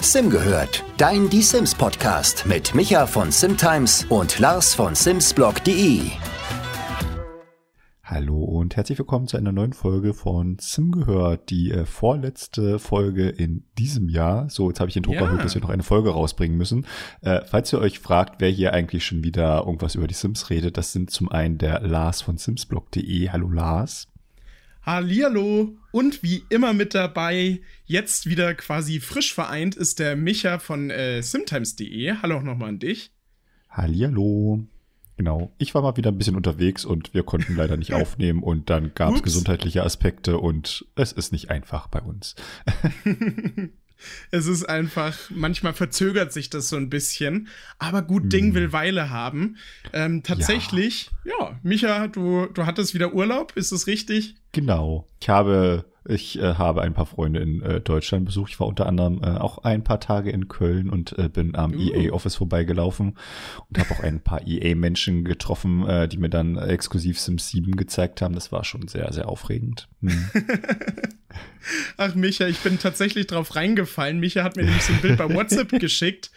Sim gehört, dein Die Sims Podcast mit Micha von Simtimes und Lars von Simsblog.de. Hallo und herzlich willkommen zu einer neuen Folge von Sim gehört, die äh, vorletzte Folge in diesem Jahr. So, jetzt habe ich den Druck Ja. erhöht, dass wir noch eine Folge rausbringen müssen. Äh, falls ihr euch fragt, wer hier eigentlich schon wieder irgendwas über die Sims redet, das sind zum einen der Lars von Simsblog.de. Hallo Lars. Hallihallo und wie immer mit dabei, jetzt wieder quasi frisch vereint, ist der Micha von äh, simtimes.de. Hallo auch nochmal an dich. Hallihallo. Genau. Ich war mal wieder ein bisschen unterwegs und wir konnten leider nicht aufnehmen und dann gab es gesundheitliche Aspekte und es ist nicht einfach bei uns. Es ist einfach, manchmal verzögert sich das so ein bisschen, aber gut Ding will Weile haben. Ähm, tatsächlich, ja. Micha, du, du hattest wieder Urlaub, ist das richtig? Genau. Ich habe, ich äh, habe ein paar Freunde in äh, Deutschland besucht. Ich war unter anderem äh, auch ein paar Tage in Köln und äh, bin am Uh. EA Office vorbeigelaufen und habe auch ein paar EA Menschen getroffen, äh, die mir dann exklusiv Sims 7 gezeigt haben. Das war schon sehr, sehr aufregend. Hm. Ach, Micha, ich bin tatsächlich drauf reingefallen. Micha hat mir nämlich so ein Bild bei WhatsApp geschickt.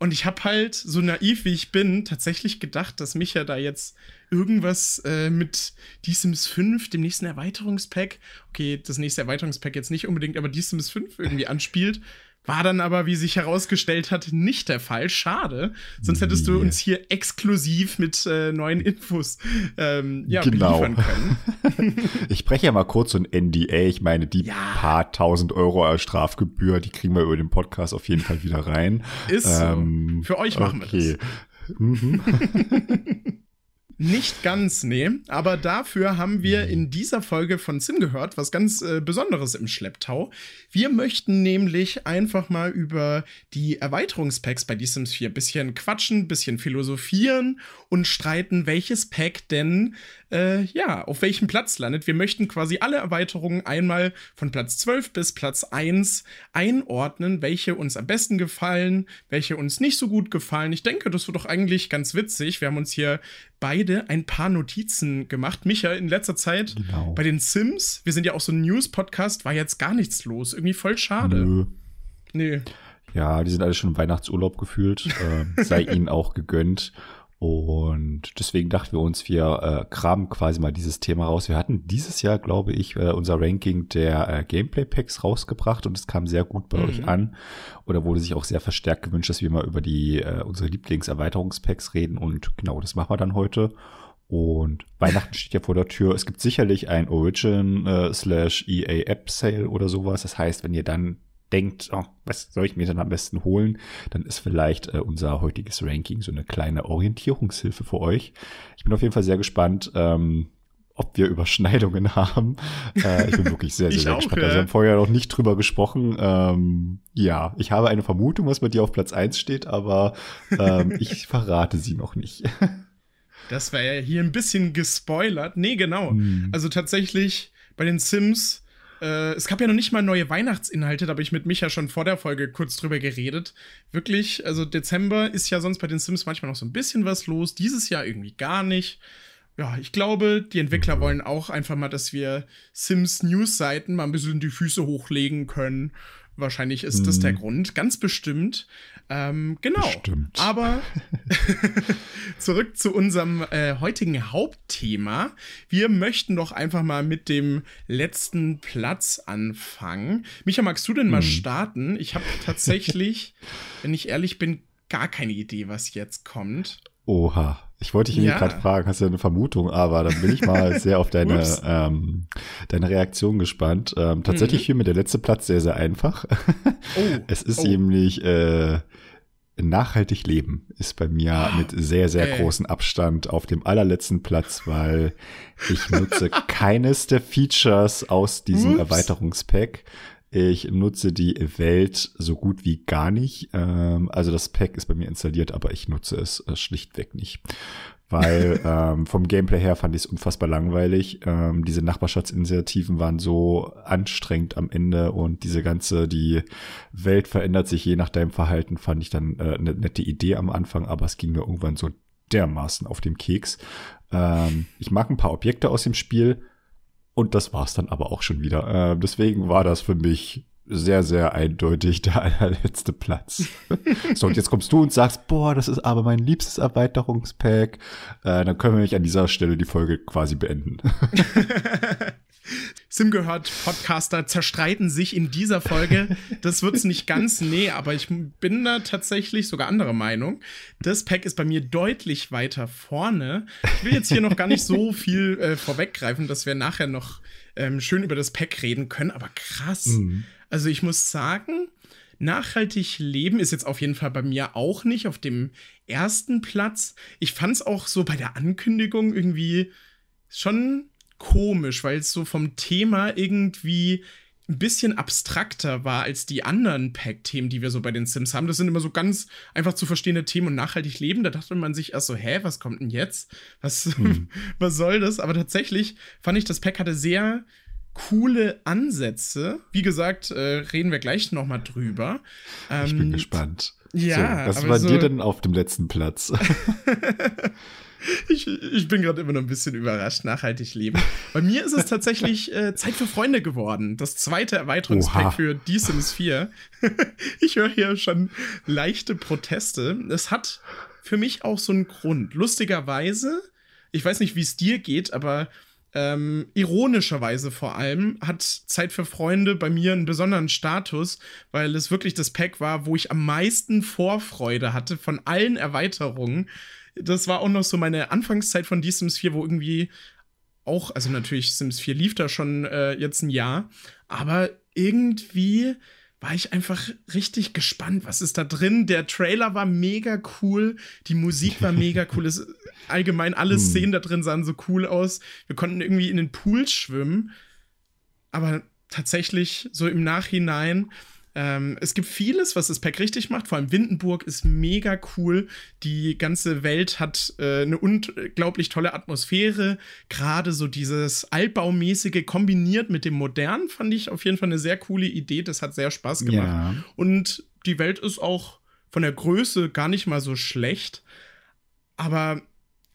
Und ich habe halt, so naiv wie ich bin, tatsächlich gedacht, dass Micha da jetzt irgendwas äh, mit Die Sims 5, dem nächsten Erweiterungspack, okay, das nächste Erweiterungspack jetzt nicht unbedingt, aber Die Sims 5 irgendwie anspielt. War dann aber, wie sich herausgestellt hat, nicht der Fall. Schade. Sonst hättest du uns hier exklusiv mit äh, neuen Infos ähm, ja, Genau. beliefern können. Ich breche ja mal kurz so ein NDA. Ich meine, die Ja. paar tausend Euro als Strafgebühr, die kriegen wir über den Podcast auf jeden Fall wieder rein. Ist so. Ähm, Für euch machen wir das. Mhm. Nicht ganz, nee. Aber dafür haben wir in dieser Folge von Sim gehört, was ganz äh, Besonderes im Schlepptau. Wir möchten nämlich einfach mal über die Erweiterungspacks bei The Sims 4 bisschen quatschen, bisschen philosophieren und streiten, welches Pack denn, äh, ja, auf welchem Platz landet. Wir möchten quasi alle Erweiterungen einmal von Platz 12 bis Platz 1 einordnen, welche uns am besten gefallen, welche uns nicht so gut gefallen. Ich denke, das wird doch eigentlich ganz witzig. Wir haben uns hier beide ein paar Notizen gemacht. Micha, in letzter Zeit Genau. bei den Sims, wir sind ja auch so ein News-Podcast, war jetzt gar nichts los. Irgendwie voll schade. Nö. Nee. Ja, die sind alle schon im Weihnachtsurlaub gefühlt. Ähm, sei ihnen auch gegönnt. Und deswegen dachten wir uns, wir äh, kramen quasi mal dieses Thema raus. Wir hatten dieses Jahr, glaube ich, äh, unser Ranking der äh, Gameplay-Packs rausgebracht und es kam sehr gut bei Mhm. euch an. Oder wurde sich auch sehr verstärkt gewünscht, dass wir mal über die äh, unsere Lieblingserweiterungspacks reden. Und genau, das machen wir dann heute. Und Weihnachten steht ja vor der Tür. Es gibt sicherlich ein Origin äh, slash EA App Sale oder sowas. Das heißt, wenn ihr dann denkt, oh, was soll ich mir denn am besten holen, dann ist vielleicht äh, unser heutiges Ranking so eine kleine Orientierungshilfe für euch. Ich bin auf jeden Fall sehr gespannt, ähm, ob wir Überschneidungen haben. Äh, ich bin wirklich sehr, sehr, sehr auch, gespannt. ja. Also wir haben vorher noch nicht drüber gesprochen. Ähm, ja, ich habe eine Vermutung, was bei dir auf Platz 1 steht, aber ähm, ich verrate sie noch nicht. Das wäre ja hier ein bisschen gespoilert. Nee, genau. Hm. Also tatsächlich bei den Sims, äh, es gab ja noch nicht mal neue Weihnachtsinhalte, da habe ich mit Micha schon vor der Folge kurz drüber geredet. Wirklich, also Dezember ist ja sonst bei den Sims manchmal noch so ein bisschen was los, dieses Jahr irgendwie gar nicht. Ja, ich glaube, die Entwickler wollen auch einfach mal, dass wir Sims News-Seiten mal ein bisschen die Füße hochlegen können. Wahrscheinlich ist das der Grund, ganz bestimmt. Ähm, genau. Bestimmt. Aber zurück zu unserem äh, heutigen Hauptthema. Wir möchten doch einfach mal mit dem letzten Platz anfangen. Micha, magst du denn mal starten? Ich habe tatsächlich, wenn ich ehrlich bin, gar keine Idee, was jetzt kommt. Oha. Ich wollte dich Ja. gerade fragen, hast du eine Vermutung, aber dann bin ich mal sehr auf deine, ähm, deine Reaktion gespannt. Ähm, tatsächlich fiel mir der letzte Platz sehr, sehr einfach. Oh, Es ist oh. nämlich äh, nachhaltig leben ist bei mir mit sehr, sehr Ey. großen Abstand auf dem allerletzten Platz, weil ich nutze keines der Features aus diesem Ups. Erweiterungspack. Ich nutze die Welt so gut wie gar nicht. Ähm, also das Pack ist bei mir installiert, aber ich nutze es äh, schlichtweg nicht. Weil ähm, vom Gameplay her fand ich es unfassbar langweilig. Ähm, diese Nachbarschaftsinitiativen waren so anstrengend am Ende und diese ganze, die Welt verändert sich je nach deinem Verhalten, fand ich dann äh, eine nette Idee am Anfang, aber es ging mir irgendwann so dermaßen auf den Keks. Ähm, ich mag ein paar Objekte aus dem Spiel, und das war's dann aber auch schon wieder. Äh, deswegen war das für mich sehr, sehr eindeutig der allerletzte Platz. so, und jetzt kommst du und sagst, boah, das ist aber mein liebstes Erweiterungspack. Äh, dann können wir mich an dieser Stelle die Folge quasi beenden. Sim gehört, Podcaster zerstreiten sich in dieser Folge. Das wird's nicht ganz, nee, aber ich bin da tatsächlich sogar anderer Meinung. Das Pack ist bei mir deutlich weiter vorne. Ich will jetzt hier noch gar nicht so viel äh, vorweggreifen, dass wir nachher noch ähm, schön über das Pack reden können, aber krass. Mhm. Also ich muss sagen, nachhaltig leben ist jetzt auf jeden Fall bei mir auch nicht auf dem ersten Platz. Ich fand's auch so bei der Ankündigung irgendwie schon komisch, weil es so vom Thema irgendwie ein bisschen abstrakter war als die anderen Pack-Themen, die wir so bei den Sims haben. Das sind immer so ganz einfach zu verstehende Themen und nachhaltig leben. Da dachte man sich erst so, hä, was kommt denn jetzt? Was, hm. was soll das? Aber tatsächlich fand ich, das Pack hatte sehr coole Ansätze. Wie gesagt, äh, reden wir gleich noch mal drüber. Ähm, ich bin ähm, gespannt. Ja, so, was war so dir denn auf dem letzten Platz? Ich, ich bin gerade immer noch ein bisschen überrascht, nachhaltig leben. Bei mir ist es tatsächlich äh, Zeit für Freunde geworden. Das zweite Erweiterungspack Oha. für The Sims 4. ich höre hier schon leichte Proteste. Es hat für mich auch so einen Grund. Lustigerweise, ich weiß nicht, wie es dir geht, aber ähm, ironischerweise vor allem hat Zeit für Freunde bei mir einen besonderen Status, weil es wirklich das Pack war, wo ich am meisten Vorfreude hatte von allen Erweiterungen. Das war auch noch so meine Anfangszeit von The Sims 4, wo irgendwie auch, also natürlich Sims 4 lief da schon äh, jetzt ein Jahr, aber irgendwie war ich einfach richtig gespannt, was ist da drin. Der Trailer war mega cool, die Musik war mega cool. Es, allgemein alle hm. Szenen da drin sahen so cool aus. Wir konnten irgendwie in den Pool schwimmen, aber tatsächlich so im Nachhinein ähm, es gibt vieles, was das Pack richtig macht. Vor allem Windenburg ist mega cool. Die ganze Welt hat äh, eine unglaublich tolle Atmosphäre. Gerade so dieses Altbaumäßige kombiniert mit dem Modernen fand ich auf jeden Fall eine sehr coole Idee. Das hat sehr Spaß gemacht. Ja. Und die Welt ist auch von der Größe gar nicht mal so schlecht. Aber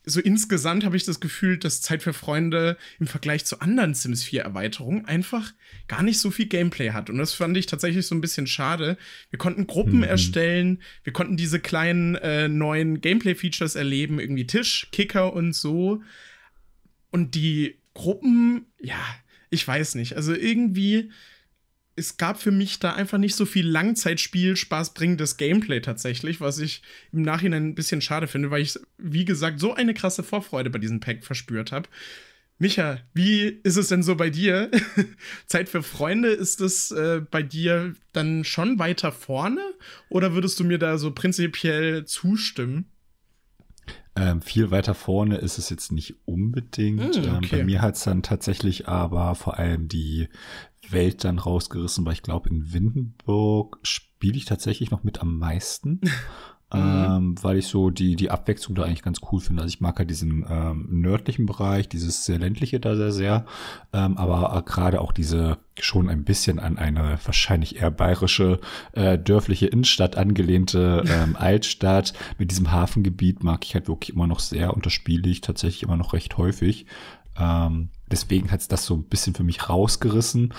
so insgesamt habe ich das Gefühl, dass Zeit für Freunde im Vergleich zu anderen Sims 4 Erweiterungen einfach gar nicht so viel Gameplay hat. Und das fand ich tatsächlich so ein bisschen schade. Wir konnten Gruppen mhm. erstellen, wir konnten diese kleinen äh, neuen Gameplay-Features erleben, irgendwie Tisch, Kicker und so. Und die Gruppen, ja, ich weiß nicht. Also irgendwie es gab für mich da einfach nicht so viel Langzeitspiel, Spaß bringendes Gameplay tatsächlich, was ich im Nachhinein ein bisschen schade finde, weil ich, wie gesagt, so eine krasse Vorfreude bei diesem Pack verspürt habe. Micha, wie ist es denn so bei dir? Zeit für Freunde, ist es äh, bei dir dann schon weiter vorne oder würdest du mir da so prinzipiell zustimmen? Ähm, viel weiter vorne ist es jetzt nicht unbedingt. Mm, okay. ähm, bei mir hat es dann tatsächlich aber vor allem die Welt dann rausgerissen, weil ich glaube, in Windenburg spiele ich tatsächlich noch mit am meisten. Mhm. Ähm, weil ich so die, die Abwechslung da eigentlich ganz cool finde. Also ich mag halt diesen ähm, nördlichen Bereich, dieses sehr ländliche da sehr, sehr. Ähm, aber äh, gerade auch diese schon ein bisschen an eine wahrscheinlich eher bayerische äh, dörfliche Innenstadt angelehnte ähm, Altstadt mit diesem Hafengebiet mag ich halt wirklich immer noch sehr und das spiele ich tatsächlich immer noch recht häufig. Ähm, deswegen hat's das so ein bisschen für mich rausgerissen.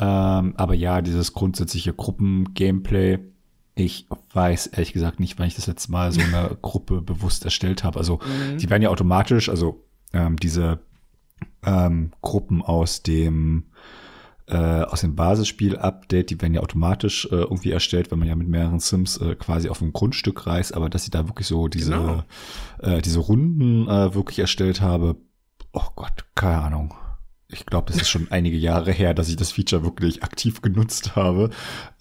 Ähm, aber ja, dieses grundsätzliche Gruppen-Gameplay, ich weiß ehrlich gesagt nicht, wann ich das letzte Mal so eine Gruppe bewusst erstellt habe. Also mhm. die werden ja automatisch, also ähm, diese ähm, Gruppen aus dem äh, aus dem Basisspiel-Update, die werden ja automatisch äh, irgendwie erstellt, wenn man ja mit mehreren Sims äh, quasi auf ein Grundstück reist, aber dass ich da wirklich so diese, genau. äh, diese Runden äh, wirklich erstellt habe, oh Gott, keine Ahnung. Ich glaube, das ist schon einige Jahre her, dass ich das Feature wirklich aktiv genutzt habe.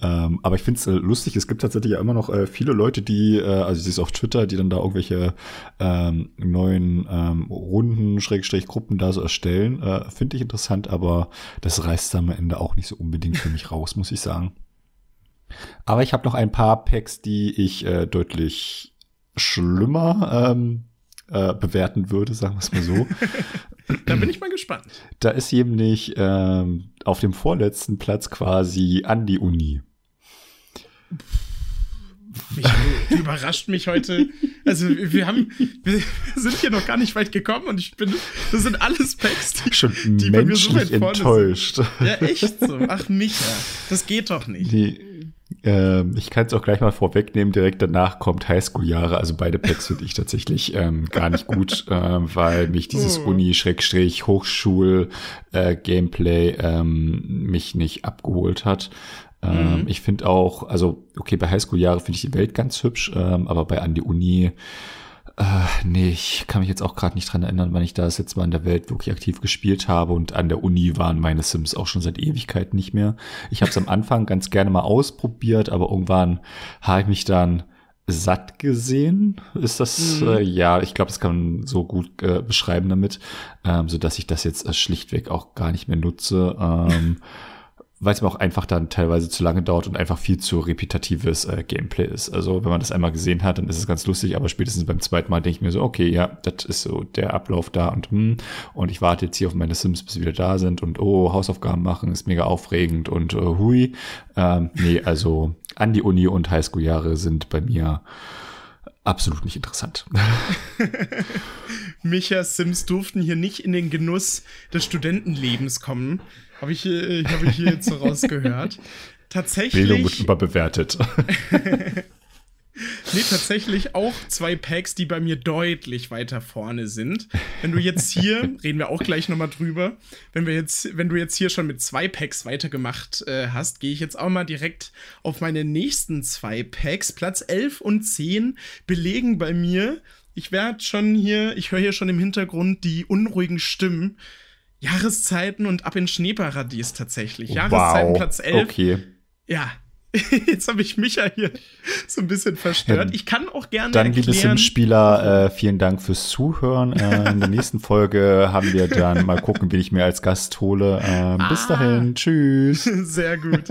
Ähm, aber ich finde es äh, lustig, es gibt tatsächlich ja immer noch äh, viele Leute, die, äh, also ich sehe es auf Twitter, die dann da irgendwelche ähm, neuen ähm, Runden, Schrägstrich Gruppen da so erstellen. Äh, finde ich interessant, aber das reißt am Ende auch nicht so unbedingt für mich raus, muss ich sagen. Aber ich habe noch ein paar Packs, die ich äh, deutlich schlimmer ähm, äh, bewerten würde, sagen wir es mal so. da bin ich mal gespannt. Da ist nämlich ähm, auf dem vorletzten Platz quasi an die Uni. Mich, überrascht mich heute. Also wir haben, wir sind hier noch gar nicht weit gekommen und ich bin, das sind alles Packs, die, Schon die bei mir so weit enttäuscht. Sind. Ja, echt so. Ach Micha, das geht doch nicht. Die, ähm, ich kann es auch gleich mal vorwegnehmen, direkt danach kommt Highschool-Jahre, also beide Packs finde ich tatsächlich ähm, gar nicht gut, äh, weil mich dieses oh. Uni-Hochschul-Gameplay äh, ähm, mich nicht abgeholt hat. Ähm, mhm. Ich finde auch, also okay, bei Highschool-Jahre finde ich die Welt ganz hübsch, ähm, aber bei An die Uni äh, nee, ich kann mich jetzt auch gerade nicht dran erinnern, wann ich das jetzt mal in der Welt wirklich aktiv gespielt habe und an der Uni waren meine Sims auch schon seit Ewigkeit nicht mehr. Ich habe es am Anfang ganz gerne mal ausprobiert, aber irgendwann habe ich mich dann satt gesehen. Ist das, mhm. äh, ja, ich glaube, das kann man so gut äh, beschreiben damit, ähm, so dass ich das jetzt äh, schlichtweg auch gar nicht mehr nutze. Ähm, weil es mir auch einfach dann teilweise zu lange dauert und einfach viel zu repetitives äh, Gameplay ist. Also wenn man das einmal gesehen hat, dann ist es ganz lustig, aber spätestens beim zweiten Mal denke ich mir so, okay, ja, das ist so der Ablauf da und hm, und ich warte jetzt hier auf meine Sims, bis sie wieder da sind und oh, Hausaufgaben machen ist mega aufregend und äh, hui. Ähm, nee, also an die Uni und Highschool-Jahre sind bei mir absolut nicht interessant. Micha Sims durften hier nicht in den Genuss des Studentenlebens kommen. Habe ich, äh, hab ich hier jetzt so rausgehört. Tatsächlich. Bildung wird überbewertet. nee, tatsächlich auch zwei Packs, die bei mir deutlich weiter vorne sind. Wenn du jetzt hier, reden wir auch gleich nochmal drüber, wenn wir jetzt, wenn du jetzt hier schon mit zwei Packs weitergemacht äh, hast, gehe ich jetzt auch mal direkt auf meine nächsten zwei Packs. Platz 11 und 10 belegen bei mir. Ich werde schon hier, ich höre hier schon im Hintergrund die unruhigen Stimmen Jahreszeiten und ab in Schneeparadies tatsächlich. Jahreszeiten wow. Platz 11. Okay. Ja. Jetzt habe ich Micha hier so ein bisschen verstört. Ich kann auch gerne Dann, liebe Sim-Spieler, äh, vielen Dank fürs Zuhören. Äh, in der nächsten Folge haben wir dann mal gucken, wie ich mir als Gast hole. Äh, bis ah, dahin, tschüss. Sehr gut.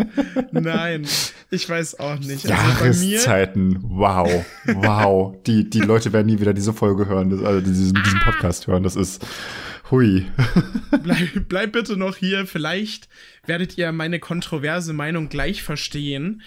Nein, ich weiß auch nicht. Also Jahreszeiten, wow, wow. Die, die Leute werden nie wieder diese Folge hören, also diesen, diesen Podcast hören. Das ist Hui. bleib, bleib bitte noch hier. Vielleicht werdet ihr meine kontroverse Meinung gleich verstehen.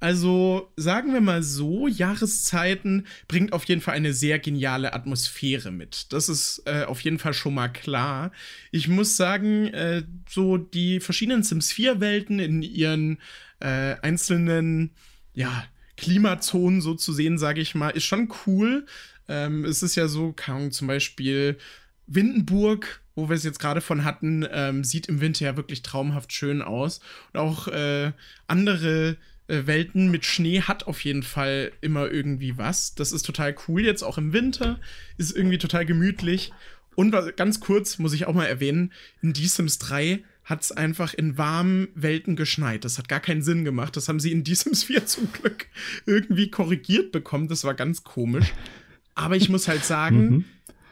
Also sagen wir mal so, Jahreszeiten bringt auf jeden Fall eine sehr geniale Atmosphäre mit. Das ist äh, auf jeden Fall schon mal klar. Ich muss sagen, äh, so die verschiedenen Sims 4 Welten in ihren äh, einzelnen, ja, Klimazonen so zu sehen, sage ich mal, ist schon cool. Ähm, es ist ja so, kann zum Beispiel Windenburg, wo wir es jetzt gerade von hatten, ähm, sieht im Winter ja wirklich traumhaft schön aus. Und auch äh, andere äh, Welten mit Schnee hat auf jeden Fall immer irgendwie was. Das ist total cool. Jetzt auch im Winter ist irgendwie total gemütlich. Und ganz kurz muss ich auch mal erwähnen, in The Sims 3 hat es einfach in warmen Welten geschneit. Das hat gar keinen Sinn gemacht. Das haben sie in The Sims 4 zum Glück irgendwie korrigiert bekommen. Das war ganz komisch. Aber ich muss halt sagen, mhm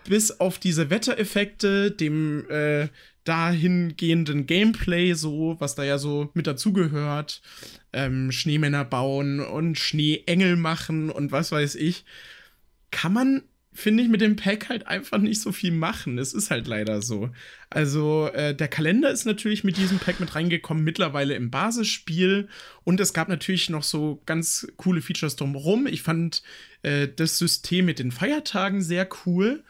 bis auf diese Wettereffekte, dem äh, dahingehenden Gameplay, so, was da ja so mit dazugehört, ähm, Schneemänner bauen und Schneeengel machen und was weiß ich, kann man, finde ich, mit dem Pack halt einfach nicht so viel machen. Es ist halt leider so. Also, äh, der Kalender ist natürlich mit diesem Pack mit reingekommen, mittlerweile im Basisspiel. Und es gab natürlich noch so ganz coole Features drumherum. Ich fand äh, das System mit den Feiertagen sehr cool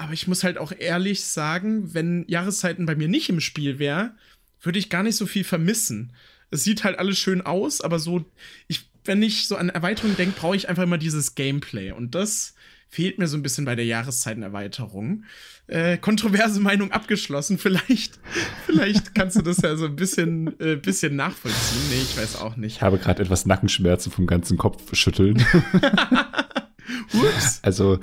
aber ich muss halt auch ehrlich sagen, wenn Jahreszeiten bei mir nicht im Spiel wäre, würde ich gar nicht so viel vermissen. Es sieht halt alles schön aus, aber so, ich, wenn ich so an Erweiterungen denke, brauche ich einfach immer dieses Gameplay. Und das fehlt mir so ein bisschen bei der Jahreszeitenerweiterung. Äh, kontroverse Meinung abgeschlossen. Vielleicht, vielleicht kannst du das ja so ein bisschen, äh, bisschen nachvollziehen. Nee, ich weiß auch nicht. Ich habe gerade etwas Nackenschmerzen vom ganzen Kopf schütteln. Also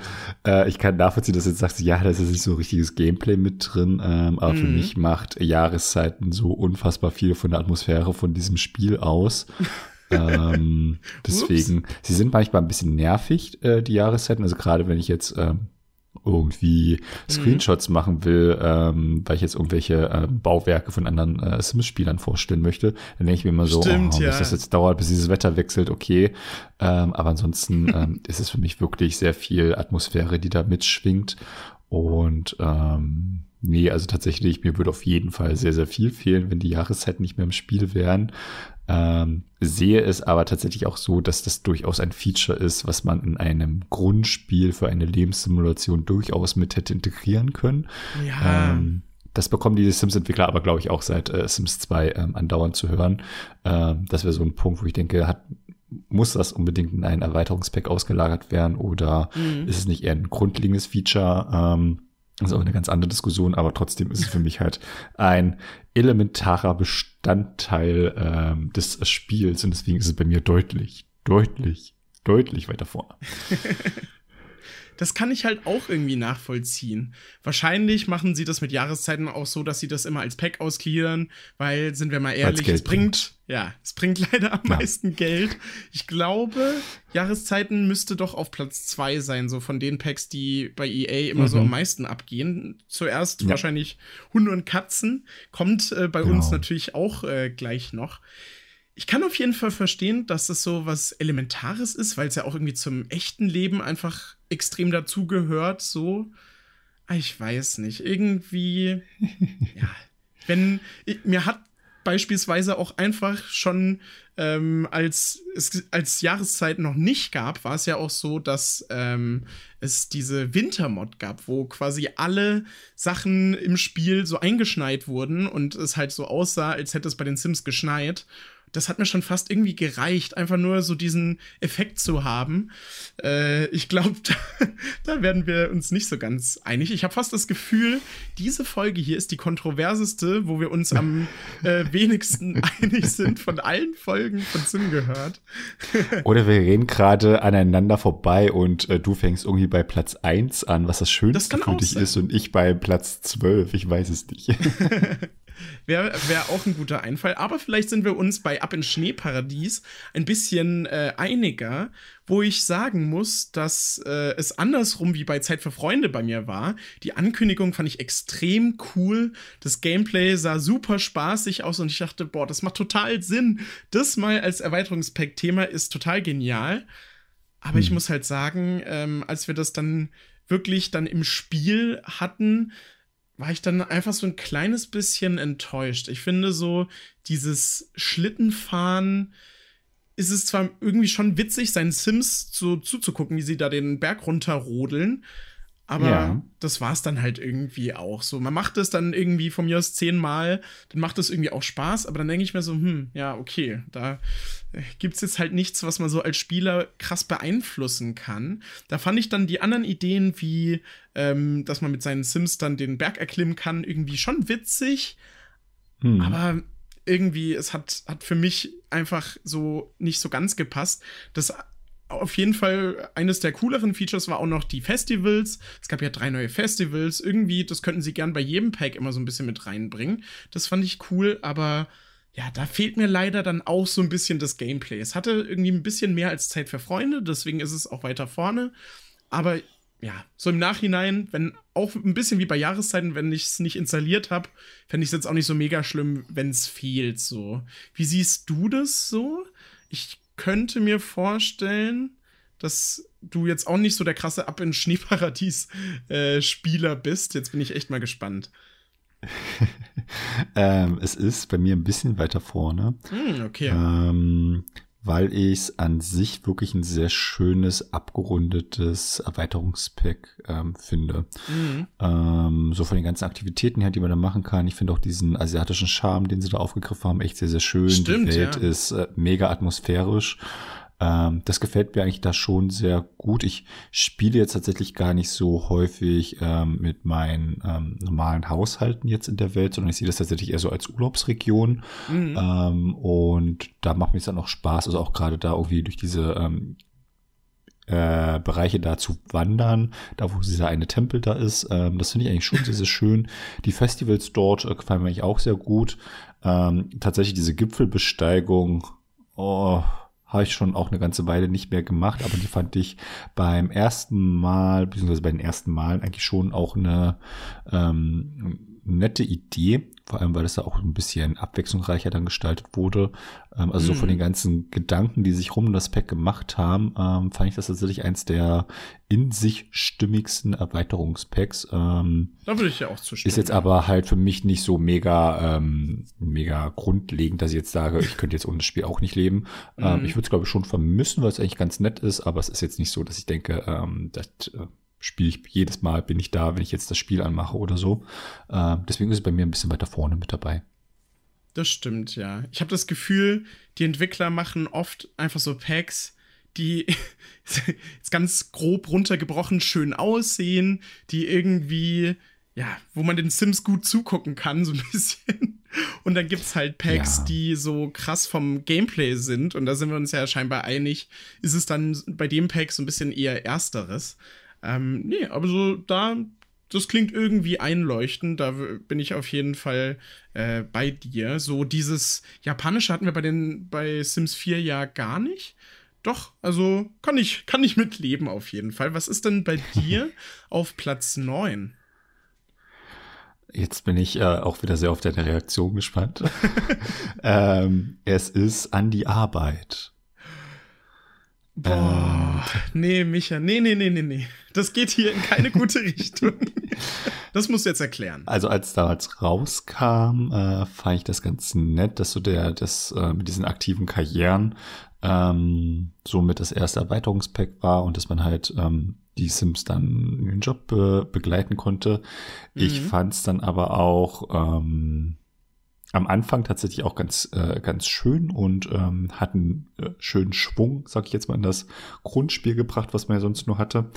äh, ich kann nachvollziehen, dass du jetzt sagst, ja, da ist jetzt nicht so richtiges Gameplay mit drin, ähm, aber mhm. für mich macht Jahreszeiten so unfassbar viel von der Atmosphäre von diesem Spiel aus. ähm, deswegen, Ups. sie sind manchmal ein bisschen nervig, äh, die Jahreszeiten. Also gerade wenn ich jetzt ähm, irgendwie mhm. Screenshots mhm. machen will, ähm, weil ich jetzt irgendwelche äh, Bauwerke von anderen äh, Sims-Spielern vorstellen möchte, dann denke ich mir immer so, Stimmt, oh, ja. bis das jetzt dauert, bis dieses Wetter wechselt, okay. Ähm, aber ansonsten ähm, ist es für mich wirklich sehr viel Atmosphäre, die da mitschwingt. Und ähm, Nee, also tatsächlich, mir würde auf jeden Fall sehr, sehr viel fehlen, wenn die Jahreszeiten nicht mehr im Spiel wären. Ähm, sehe es aber tatsächlich auch so, dass das durchaus ein Feature ist, was man in einem Grundspiel für eine Lebenssimulation durchaus mit hätte integrieren können. Ja. Ähm, das bekommen die Sims-Entwickler aber, glaube ich, auch seit äh, Sims 2 ähm, andauernd zu hören. Ähm, das wäre so ein Punkt, wo ich denke, hat, muss das unbedingt in ein Erweiterungspack ausgelagert werden oder Mhm. ist es nicht eher ein grundlegendes Feature? Ähm, das ist auch eine ganz andere Diskussion, aber trotzdem ist es für mich halt ein elementarer Bestandteil ähm, des Spiels und deswegen ist es bei mir deutlich, deutlich, deutlich weiter vorne. Das kann ich halt auch irgendwie nachvollziehen. Wahrscheinlich machen sie das mit Jahreszeiten auch so, dass sie das immer als Pack ausgliedern, weil, sind wir mal ehrlich, es bringt, ja, es bringt leider am Ja. meisten Geld. Ich glaube, Jahreszeiten müsste doch auf Platz zwei sein, so von den Packs, die bei EA immer so Mhm. am meisten abgehen. Zuerst Ja. wahrscheinlich Hunde und Katzen, kommt äh, bei uns Genau. natürlich auch äh, gleich noch. Ich kann auf jeden Fall verstehen, dass es so was Elementares ist, weil es ja auch irgendwie zum echten Leben einfach extrem dazugehört, so. Ah, Ich weiß nicht. Irgendwie, ja. Wenn, ich, mir hat beispielsweise auch einfach schon, ähm, als es als Jahreszeit noch nicht gab, war es ja auch so, dass ähm, es diese Wintermod gab, wo quasi alle Sachen im Spiel so eingeschneit wurden und es halt so aussah, als hätte es bei den Sims geschneit. Das hat mir schon fast irgendwie gereicht, einfach nur so diesen Effekt zu haben. Äh, ich glaube, da, da werden wir uns nicht so ganz einig. Ich habe fast das Gefühl, diese Folge hier ist die kontroverseste, wo wir uns am äh, wenigsten einig sind von allen Folgen von Sim gehört. Oder wir reden gerade aneinander vorbei und äh, du fängst irgendwie bei Platz 1 an, was das Schönste Das für dich sein. ist und ich bei Platz 12. Ich weiß es nicht. Wäre wär auch ein guter Einfall. Aber vielleicht sind wir uns bei Ab ins Schneeparadies ein bisschen äh, einiger, wo ich sagen muss, dass äh, es andersrum wie bei Zeit für Freunde bei mir war. Die Ankündigung fand ich extrem cool. Das Gameplay sah super spaßig aus und ich dachte, boah, das macht total Sinn. Das mal als Erweiterungspack-Thema ist total genial. Aber ich Hm. muss halt sagen, ähm, als wir das dann wirklich dann im Spiel hatten, war ich dann einfach so ein kleines bisschen enttäuscht. Ich finde so, dieses Schlittenfahren ist es zwar irgendwie schon witzig, seinen Sims so zuzugucken, wie sie da den Berg runterrodeln, aber Ja. das war es dann halt irgendwie auch so. Man macht es dann irgendwie von mir aus zehnmal, dann macht es irgendwie auch Spaß, aber dann denke ich mir so, hm, ja, okay, da gibt es jetzt halt nichts, was man so als Spieler krass beeinflussen kann. Da fand ich dann die anderen Ideen, wie, ähm, dass man mit seinen Sims dann den Berg erklimmen kann, irgendwie schon witzig, Hm. aber irgendwie, es hat, hat für mich einfach so nicht so ganz gepasst. Das auf jeden Fall eines der cooleren Features war auch noch die Festivals. Es gab ja drei neue Festivals. Irgendwie, das könnten sie gern bei jedem Pack immer so ein bisschen mit reinbringen. Das fand ich cool, aber ja, da fehlt mir leider dann auch so ein bisschen das Gameplay. Es hatte irgendwie ein bisschen mehr als Zeit für Freunde, deswegen ist es auch weiter vorne. Aber ja, so im Nachhinein, wenn auch ein bisschen wie bei Jahreszeiten, wenn ich es nicht installiert habe, fände ich es jetzt auch nicht so mega schlimm, wenn es fehlt. So, wie siehst du das so? Ich könnte mir vorstellen, dass du jetzt auch nicht so der krasse Ab in Schneeparadies äh, bist. Jetzt bin ich echt mal gespannt. ähm, es ist bei mir ein bisschen weiter vorne. Hm, okay. Ähm, weil ich es an sich wirklich ein sehr schönes, abgerundetes Erweiterungspack ähm, finde. Mhm. Ähm, so von den ganzen Aktivitäten her, die man da machen kann. Ich finde auch diesen asiatischen Charme, den sie da aufgegriffen haben, echt sehr, sehr schön. Stimmt, die Welt ja. ist äh, mega atmosphärisch. Ähm, das gefällt mir eigentlich da schon sehr gut. Ich spiele jetzt tatsächlich gar nicht so häufig ähm, mit meinen ähm, normalen Haushalten jetzt in der Welt, sondern ich sehe das tatsächlich eher so als Urlaubsregion. Mhm. Ähm, und da macht mir es dann auch Spaß, also auch gerade da irgendwie durch diese ähm, äh, Bereiche da zu wandern, da wo dieser eine Tempel da ist. Ähm, das finde ich eigentlich schon sehr, sehr schön. Die Festivals dort äh, gefallen mir eigentlich auch sehr gut. Ähm, tatsächlich diese Gipfelbesteigung, oh, habe ich schon auch eine ganze Weile nicht mehr gemacht, aber die fand ich beim ersten Mal, beziehungsweise bei den ersten Malen eigentlich schon auch eine ähm, nette Idee. Vor allem weil es da auch ein bisschen abwechslungsreicher dann gestaltet wurde. Ähm, also mhm. so von Mhm. den ganzen Gedanken, die sich rum um das Pack gemacht haben, ähm, fand ich das tatsächlich eins der in sich stimmigsten Erweiterungspacks. Ähm, Da würde ich ja auch zustimmen. ist jetzt aber halt für mich nicht so mega, ähm, mega grundlegend, dass ich jetzt sage, ich könnte jetzt ohne das Spiel auch nicht leben. Ähm, Mhm. ich würde es, glaube ich, schon vermissen, weil es eigentlich ganz nett ist, aber es ist jetzt nicht so, dass ich denke, ähm, das äh, spiele ich jedes Mal, bin ich da, wenn ich jetzt das Spiel anmache oder so. Ähm, deswegen ist es bei mir ein bisschen weiter vorne mit dabei. Das stimmt, ja. Ich habe das Gefühl, die Entwickler machen oft einfach so Packs, die jetzt ganz grob runtergebrochen schön aussehen, die irgendwie, ja, wo man den Sims gut zugucken kann, so ein bisschen. Und dann gibt's halt Packs, Ja. die so krass vom Gameplay sind. Und da sind wir uns ja scheinbar einig, ist es dann bei dem Pack so ein bisschen eher Ersteres. Ähm, nee, aber so da, das klingt irgendwie einleuchtend. Da bin ich auf jeden Fall äh, bei dir. So dieses Japanische hatten wir bei den bei Sims 4 ja gar nicht. Doch, also kann ich, kann ich mitleben auf jeden Fall. Was ist denn bei dir auf Platz 9? Jetzt bin ich äh, auch wieder sehr auf deine Reaktion gespannt. ähm, es ist an die Arbeit. Boah, nee, Micha, nee, nee, nee, nee, nee. Das geht hier in keine gute Richtung. Das musst du jetzt erklären. Also als damals rauskam, äh, fand ich das ganz nett, dass so der, das äh, mit diesen aktiven Karrieren ähm, somit das erste Erweiterungspack war und dass man halt ähm, die Sims dann in den Job be begleiten konnte. Ich Mhm. fand es dann aber auch ähm, am Anfang tatsächlich auch ganz, äh, ganz schön und ähm, hat einen äh, schönen Schwung, sag ich jetzt mal, in das Grundspiel gebracht, was man ja sonst nur hatte.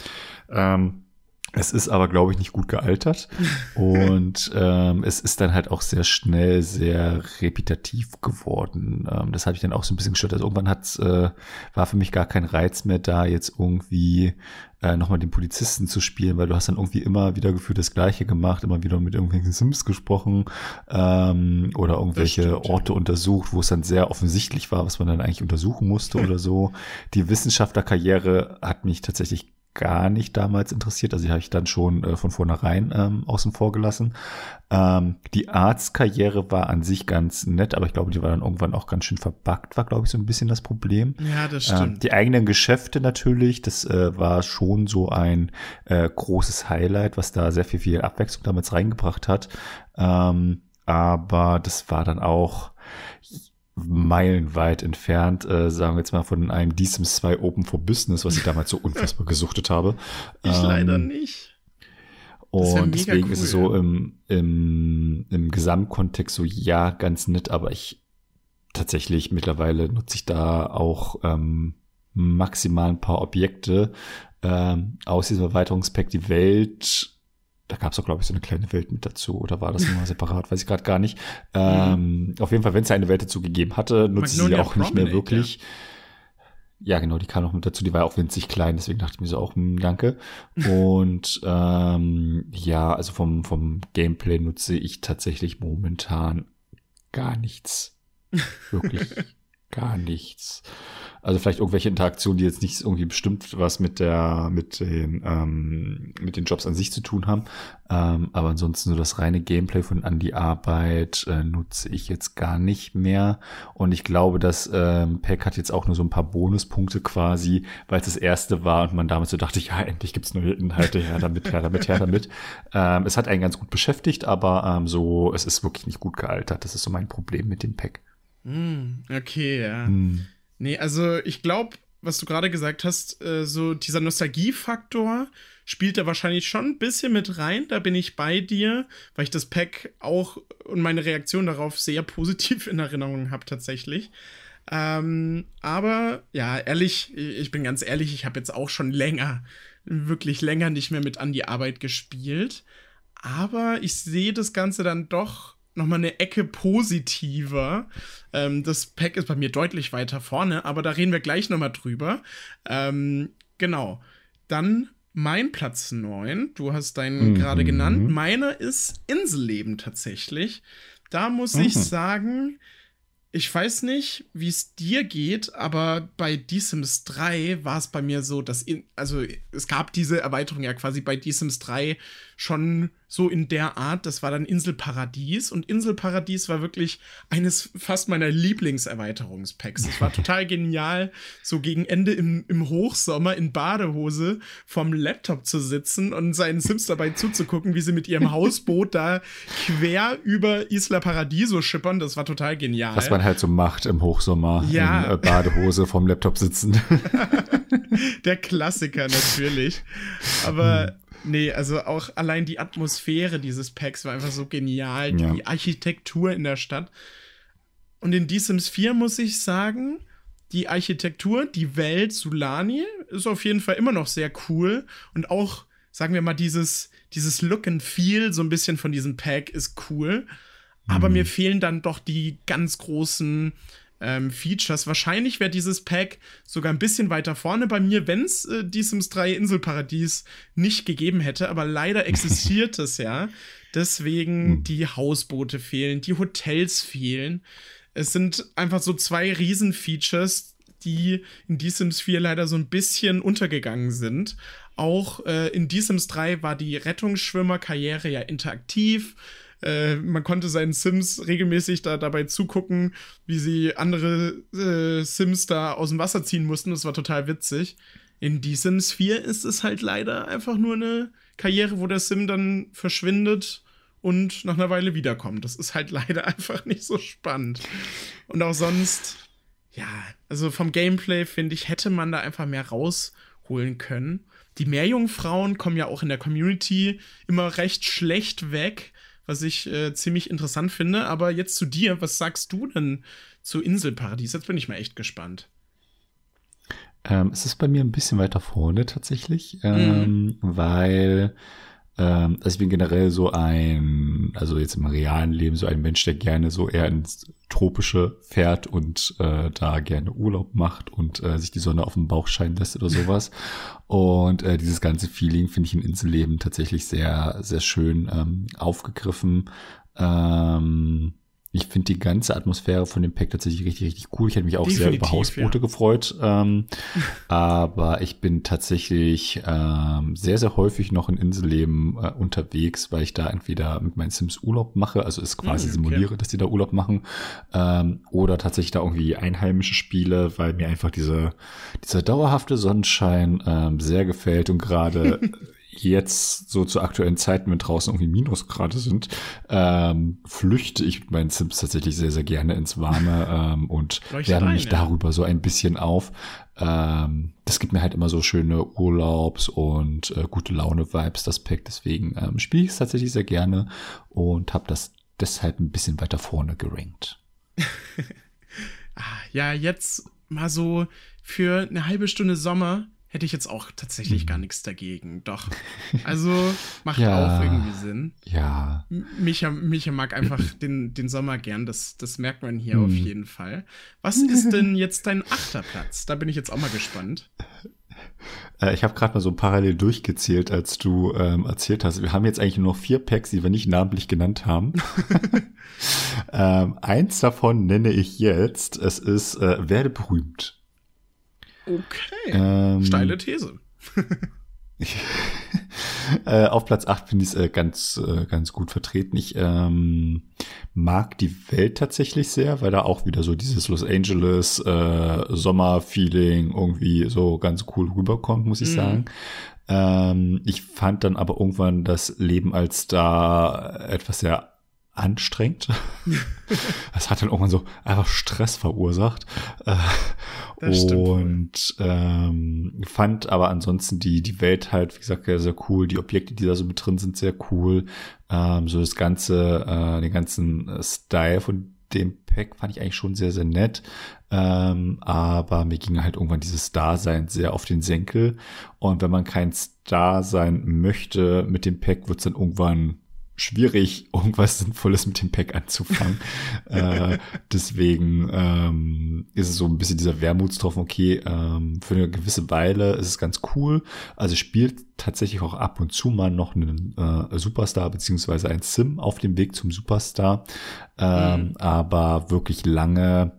Ähm, es ist aber, glaube ich, nicht gut gealtert. Und ähm, es ist dann halt auch sehr schnell sehr repetitiv geworden. Ähm, das habe ich dann auch so ein bisschen gestört. Also irgendwann hat's, äh, war für mich gar kein Reiz mehr da, jetzt irgendwie äh, nochmal den Polizisten zu spielen, weil du hast dann irgendwie immer wieder gefühlt das Gleiche gemacht, immer wieder mit irgendwelchen Sims gesprochen ähm, oder irgendwelche stimmt, ja. Orte untersucht, wo es dann sehr offensichtlich war, was man dann eigentlich untersuchen musste oder so. Die Wissenschaftlerkarriere hat mich tatsächlich gar nicht damals interessiert. Also die habe ich dann schon äh, von vornherein ähm, außen vor gelassen. Ähm, die Arztkarriere war an sich ganz nett, aber ich glaube, die war dann irgendwann auch ganz schön verbuggt, war, glaube ich, so ein bisschen das Problem. Ja, das Ähm, stimmt. die eigenen Geschäfte natürlich, das äh, war schon so ein äh, großes Highlight, was da sehr viel, viel Abwechslung damals reingebracht hat. Ähm, aber das war dann auch meilenweit entfernt, äh, sagen wir jetzt mal von einem Sims 2 Open for Business, was ich damals so unfassbar gesuchtet habe. ich Ähm, leider nicht. Und deswegen ist es cool. so im, im, im Gesamtkontext so, ja, ganz nett, aber ich tatsächlich mittlerweile nutze ich da auch ähm, maximal ein paar Objekte ähm, aus diesem Erweiterungspack. Die Welt, da gab es auch, glaube ich, so eine kleine Welt mit dazu, oder war das immer separat, weiß ich gerade gar nicht. Ähm, Auf jeden Fall, wenn es eine Welt dazu gegeben hatte, nutze ich sie auch nicht mehr wirklich. Ja, genau, die kam noch mit dazu. Die war auch winzig klein, deswegen dachte ich mir so auch, hm, danke. Und ähm, ja, also vom, vom Gameplay nutze ich tatsächlich momentan gar nichts. Wirklich gar nichts. Also vielleicht irgendwelche Interaktionen, die jetzt nicht irgendwie bestimmt was mit der, mit den, ähm, mit den Jobs an sich zu tun haben. Ähm, aber ansonsten so das reine Gameplay von an die Arbeit äh, nutze ich jetzt gar nicht mehr. Und ich glaube, das ähm, Pack hat jetzt auch nur so ein paar Bonuspunkte quasi, weil es das erste war und man damals so dachte, ja, endlich gibt's neue Inhalte, her damit, her damit, her damit. Ähm, es hat einen ganz gut beschäftigt, aber ähm, so, es ist wirklich nicht gut gealtert. Das ist so mein Problem mit dem Pack. Hm, okay, ja. Hm. Nee, also ich glaube, was du gerade gesagt hast, äh, so dieser Nostalgiefaktor spielt da wahrscheinlich schon ein bisschen mit rein. Da bin ich bei dir, weil ich das Pack auch und meine Reaktion darauf sehr positiv in Erinnerung habe tatsächlich. Ähm, aber ja, ehrlich, ich bin ganz ehrlich, ich habe jetzt auch schon länger, wirklich länger nicht mehr mit an die Arbeit gespielt. Aber ich sehe das Ganze dann doch noch mal eine Ecke positiver. Ähm, das Pack ist bei mir deutlich weiter vorne, aber da reden wir gleich noch mal drüber. Ähm, genau. Dann mein Platz 9. Du hast deinen Mhm. gerade genannt. Meiner ist Inselleben tatsächlich. Da muss ich Mhm. sagen, ich weiß nicht, wie es dir geht, aber bei The Sims 3 war es bei mir so, dass in, also es gab diese Erweiterung ja quasi bei The Sims 3 schon so in der Art, das war dann Inselparadies und Inselparadies war wirklich eines fast meiner Lieblingserweiterungspacks. Es war total genial, so gegen Ende im, im Hochsommer in Badehose vorm Laptop zu sitzen und seinen Sims dabei zuzugucken, wie sie mit ihrem Hausboot da quer über Isla Paradiso schippern. Das war total genial. Was man halt so macht im Hochsommer Ja. in äh, Badehose vorm Laptop sitzen. Der Klassiker natürlich. Aber nee, also auch allein die Atmosphäre dieses Packs war einfach so genial. Ja. Die Architektur in der Stadt. Und in The Sims 4 muss ich sagen, die Architektur, die Welt Sulani ist auf jeden Fall immer noch sehr cool. Und auch, sagen wir mal, dieses, dieses Look and Feel, so ein bisschen von diesem Pack ist cool. Aber mir fehlen dann doch die ganz großen ähm, Features. Wahrscheinlich wäre dieses Pack sogar ein bisschen weiter vorne bei mir, wenn es äh, die Sims 3 Inselparadies nicht gegeben hätte. Aber leider existiert es ja. Deswegen die Hausboote fehlen, die Hotels fehlen. Es sind einfach so zwei Riesen-Features, die in The Sims 4 leider so ein bisschen untergegangen sind. Auch äh, in The Sims 3 war die Rettungsschwimmer-Karriere ja interaktiv. Äh, man konnte seinen Sims regelmäßig da dabei zugucken, wie sie andere äh, Sims da aus dem Wasser ziehen mussten. Das war total witzig. In The Sims 4 ist es halt leider einfach nur eine Karriere, wo der Sim dann verschwindet und nach einer Weile wiederkommt. Das ist halt leider einfach nicht so spannend. Und auch sonst, ja, also vom Gameplay finde ich, hätte man da einfach mehr rausholen können. Die Meerjungfrauen kommen ja auch in der Community immer recht schlecht weg, was ich äh, ziemlich interessant finde. Aber jetzt zu dir, was sagst du denn zu Inselparadies? Jetzt bin ich mal echt gespannt. Ähm, es ist bei mir ein bisschen weiter vorne tatsächlich, ähm, weil ähm, also ich bin generell so ein, also jetzt im realen Leben so ein Mensch, der gerne so eher ins Tropische fährt und äh, da gerne Urlaub macht und äh, sich die Sonne auf den Bauch scheinen lässt oder sowas. Und äh, dieses ganze Feeling finde ich im Inselleben tatsächlich sehr, sehr schön ähm, aufgegriffen. Ähm, ich finde die ganze Atmosphäre von dem Pack tatsächlich richtig, richtig cool. Ich hätte mich auch sehr über Definitiv, Hausboote ja. gefreut. Ähm, aber ich bin tatsächlich ähm, sehr, sehr häufig noch in Inselleben äh, unterwegs, weil ich da entweder mit meinen Sims Urlaub mache, also es quasi Mm, okay. simuliere, dass die da Urlaub machen, ähm, oder tatsächlich da irgendwie einheimische Spiele, weil mir einfach diese, dieser dauerhafte Sonnenschein ähm, sehr gefällt und gerade jetzt so zu aktuellen Zeiten, wenn draußen irgendwie Minusgrade sind, ähm, flüchte ich mit meinen Sims tatsächlich sehr, sehr gerne ins Warme ähm, und wärme ein, mich darüber so ein bisschen auf. Ähm, das gibt mir halt immer so schöne Urlaubs- und äh, gute Laune-Vibes, das Pack. Deswegen ähm, spiele ich es tatsächlich sehr gerne und habe das deshalb ein bisschen weiter vorne gerankt. Ah, ja, jetzt mal so für eine halbe Stunde Sommer hätte ich jetzt auch tatsächlich gar nichts dagegen. Doch. Also macht Ja. auch irgendwie Sinn. Ja, Micha, Micha mag einfach den, den Sommer gern, das, das merkt man hier auf jeden Fall. Was ist denn jetzt dein achter Platz? Da bin ich jetzt auch mal gespannt. Äh, ich habe gerade mal so parallel durchgezählt, als du ähm, erzählt hast. Wir haben jetzt eigentlich nur noch vier Packs, die wir nicht namentlich genannt haben. ähm, eins davon nenne ich jetzt. Es ist äh, Werde berühmt. Okay. Ähm, Steile These. äh, auf Platz 8 finde ich es äh, ganz, äh, ganz gut vertreten. Ich ähm, mag die Welt tatsächlich sehr, weil da auch wieder so dieses Los Angeles äh, Sommer-Feeling irgendwie so ganz cool rüberkommt, muss ich Mhm. sagen. Ähm, ich fand dann aber irgendwann das Leben als da etwas sehr anstrengend. das hat dann irgendwann so einfach Stress verursacht. Äh, Das und ähm, fand aber ansonsten die, die Welt halt, wie gesagt, sehr, sehr cool. Die Objekte, die da so mit drin sind, sehr cool. Ähm, so das ganze, äh, den ganzen äh, Style von dem Pack fand ich eigentlich schon sehr, sehr nett. Ähm, aber mir ging halt irgendwann dieses Dasein sehr auf den Senkel. Und wenn man kein Star sein möchte mit dem Pack, wird es dann irgendwann schwierig, irgendwas Sinnvolles mit dem Pack anzufangen. äh, deswegen ähm, ist es so ein bisschen dieser Wermutstropfen, okay, ähm, für eine gewisse Weile ist es ganz cool. Also spielt tatsächlich auch ab und zu mal noch einen äh, Superstar beziehungsweise ein Sim auf dem Weg zum Superstar. Ähm, Aber wirklich lange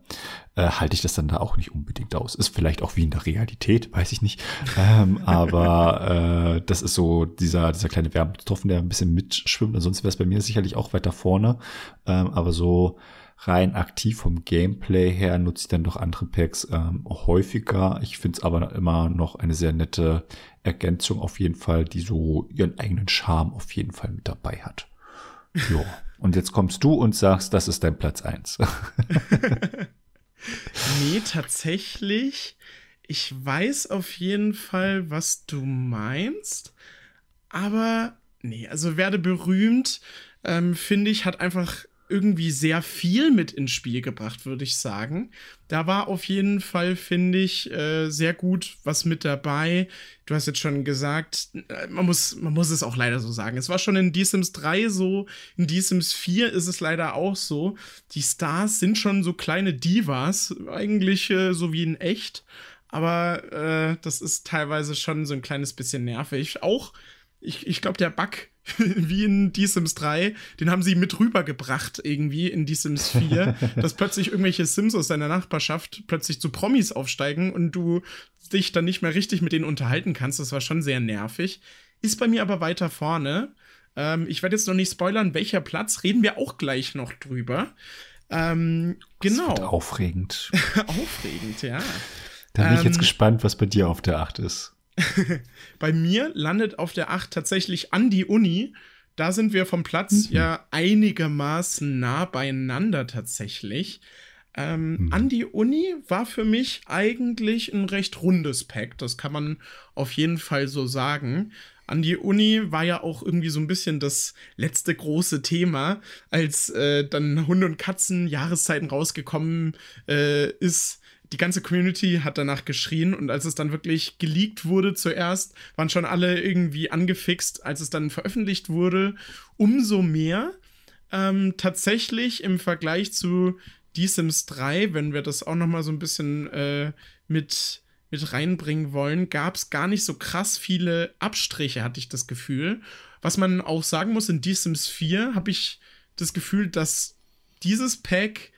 äh, halte ich das dann da auch nicht unbedingt aus. Ist vielleicht auch wie in der Realität, weiß ich nicht. ähm, aber äh, das ist so dieser, dieser kleine Werbetropfen, der ein bisschen mitschwimmt. Ansonsten wäre es bei mir sicherlich auch weiter vorne. Ähm, aber so rein aktiv vom Gameplay her nutze ich dann doch andere Packs ähm, häufiger. Ich finde es aber immer noch eine sehr nette Ergänzung auf jeden Fall, die so ihren eigenen Charme auf jeden Fall mit dabei hat. Jo. Und jetzt kommst du und sagst, das ist dein Platz eins. nee, tatsächlich. Ich weiß auf jeden Fall, was du meinst. Aber nee, also werde berühmt, ähm, finde ich, hat einfach irgendwie sehr viel mit ins Spiel gebracht, würde ich sagen. Da war auf jeden Fall, finde ich, äh, sehr gut was mit dabei. Du hast jetzt schon gesagt, äh, man muss, man muss es auch leider so sagen. Es war schon in D-Sims 3 so, in D-Sims 4 ist es leider auch so. Die Stars sind schon so kleine Divas, eigentlich äh, so wie in echt. Aber äh, das ist teilweise schon so ein kleines bisschen nervig. Auch, ich, ich glaube, der Bug wie in Die Sims 3, den haben sie mit rübergebracht irgendwie in Die Sims 4, dass plötzlich irgendwelche Sims aus deiner Nachbarschaft plötzlich zu Promis aufsteigen und du dich dann nicht mehr richtig mit denen unterhalten kannst. Das war schon sehr nervig. Ist bei mir aber weiter vorne. Ähm, ich werde jetzt noch nicht spoilern, welcher Platz, reden wir auch gleich noch drüber. Ähm, genau. Aufregend. aufregend, ja. Da bin ich jetzt ähm, gespannt, was bei dir auf der 8 ist. Bei mir landet auf der 8 tatsächlich an die Uni. Da sind wir vom Platz mhm. ja einigermaßen nah beieinander tatsächlich. Ähm, mhm. An die Uni war für mich eigentlich ein recht rundes Pack. Das kann man auf jeden Fall so sagen. An die Uni war ja auch irgendwie so ein bisschen das letzte große Thema, als äh, dann Hunde und Katzen Jahreszeiten rausgekommen äh, ist die ganze Community hat danach geschrien und als es dann wirklich geleakt wurde zuerst, waren schon alle irgendwie angefixt. Als es dann veröffentlicht wurde, umso mehr. Ähm, tatsächlich im Vergleich zu The Sims 3, wenn wir das auch noch mal so ein bisschen äh, mit mit reinbringen wollen, gab es gar nicht so krass viele Abstriche, hatte ich das Gefühl. Was man auch sagen muss, in The Sims 4 habe ich das Gefühl, dass dieses Pack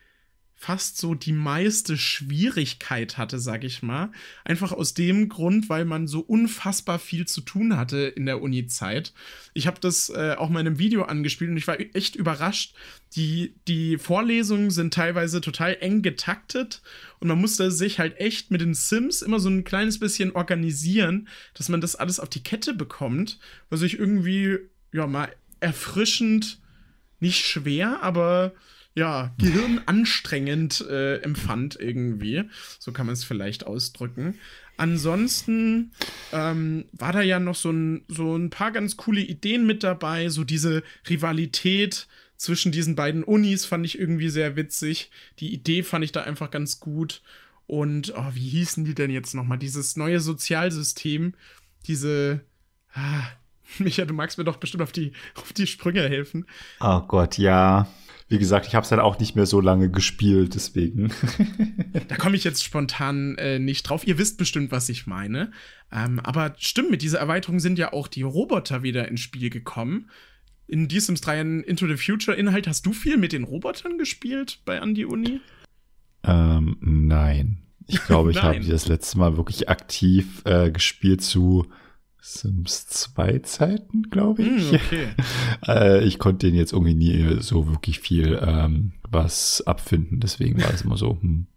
fast so die meiste Schwierigkeit hatte, sag ich mal. Einfach aus dem Grund, weil man so unfassbar viel zu tun hatte in der Uni-Zeit. Ich habe das äh, auch mal in einem Video angespielt und ich war echt überrascht. Die, die Vorlesungen sind teilweise total eng getaktet und man musste sich halt echt mit den Sims immer so ein kleines bisschen organisieren, dass man das alles auf die Kette bekommt, was ich irgendwie, ja, mal erfrischend, nicht schwer, aber ja, gehirnanstrengend äh, empfand irgendwie. So kann man es vielleicht ausdrücken. Ansonsten ähm, war da ja noch so ein, so ein paar ganz coole Ideen mit dabei. So diese Rivalität zwischen diesen beiden Unis fand ich irgendwie sehr witzig. Die Idee fand ich da einfach ganz gut. Und oh, wie hießen die denn jetzt nochmal? Dieses neue Sozialsystem, diese. Ah, Micha, du magst mir doch bestimmt auf die, auf die Sprünge helfen. Oh Gott, ja. Wie gesagt, ich habe es dann auch nicht mehr so lange gespielt, deswegen. da komme ich jetzt spontan äh, nicht drauf. Ihr wisst bestimmt, was ich meine. Ähm, aber stimmt, mit dieser Erweiterung sind ja auch die Roboter wieder ins Spiel gekommen. In Sims 3 Into the Future Inhalt hast du viel mit den Robotern gespielt bei Andy Uni? Ähm, nein. Ich glaube, ich habe das letzte Mal wirklich aktiv äh, gespielt zu Sims 2 Zeiten, glaube ich. Mm, okay. äh, ich konnte den jetzt irgendwie nie so wirklich viel ähm, was abfinden, deswegen war es immer so. Hm,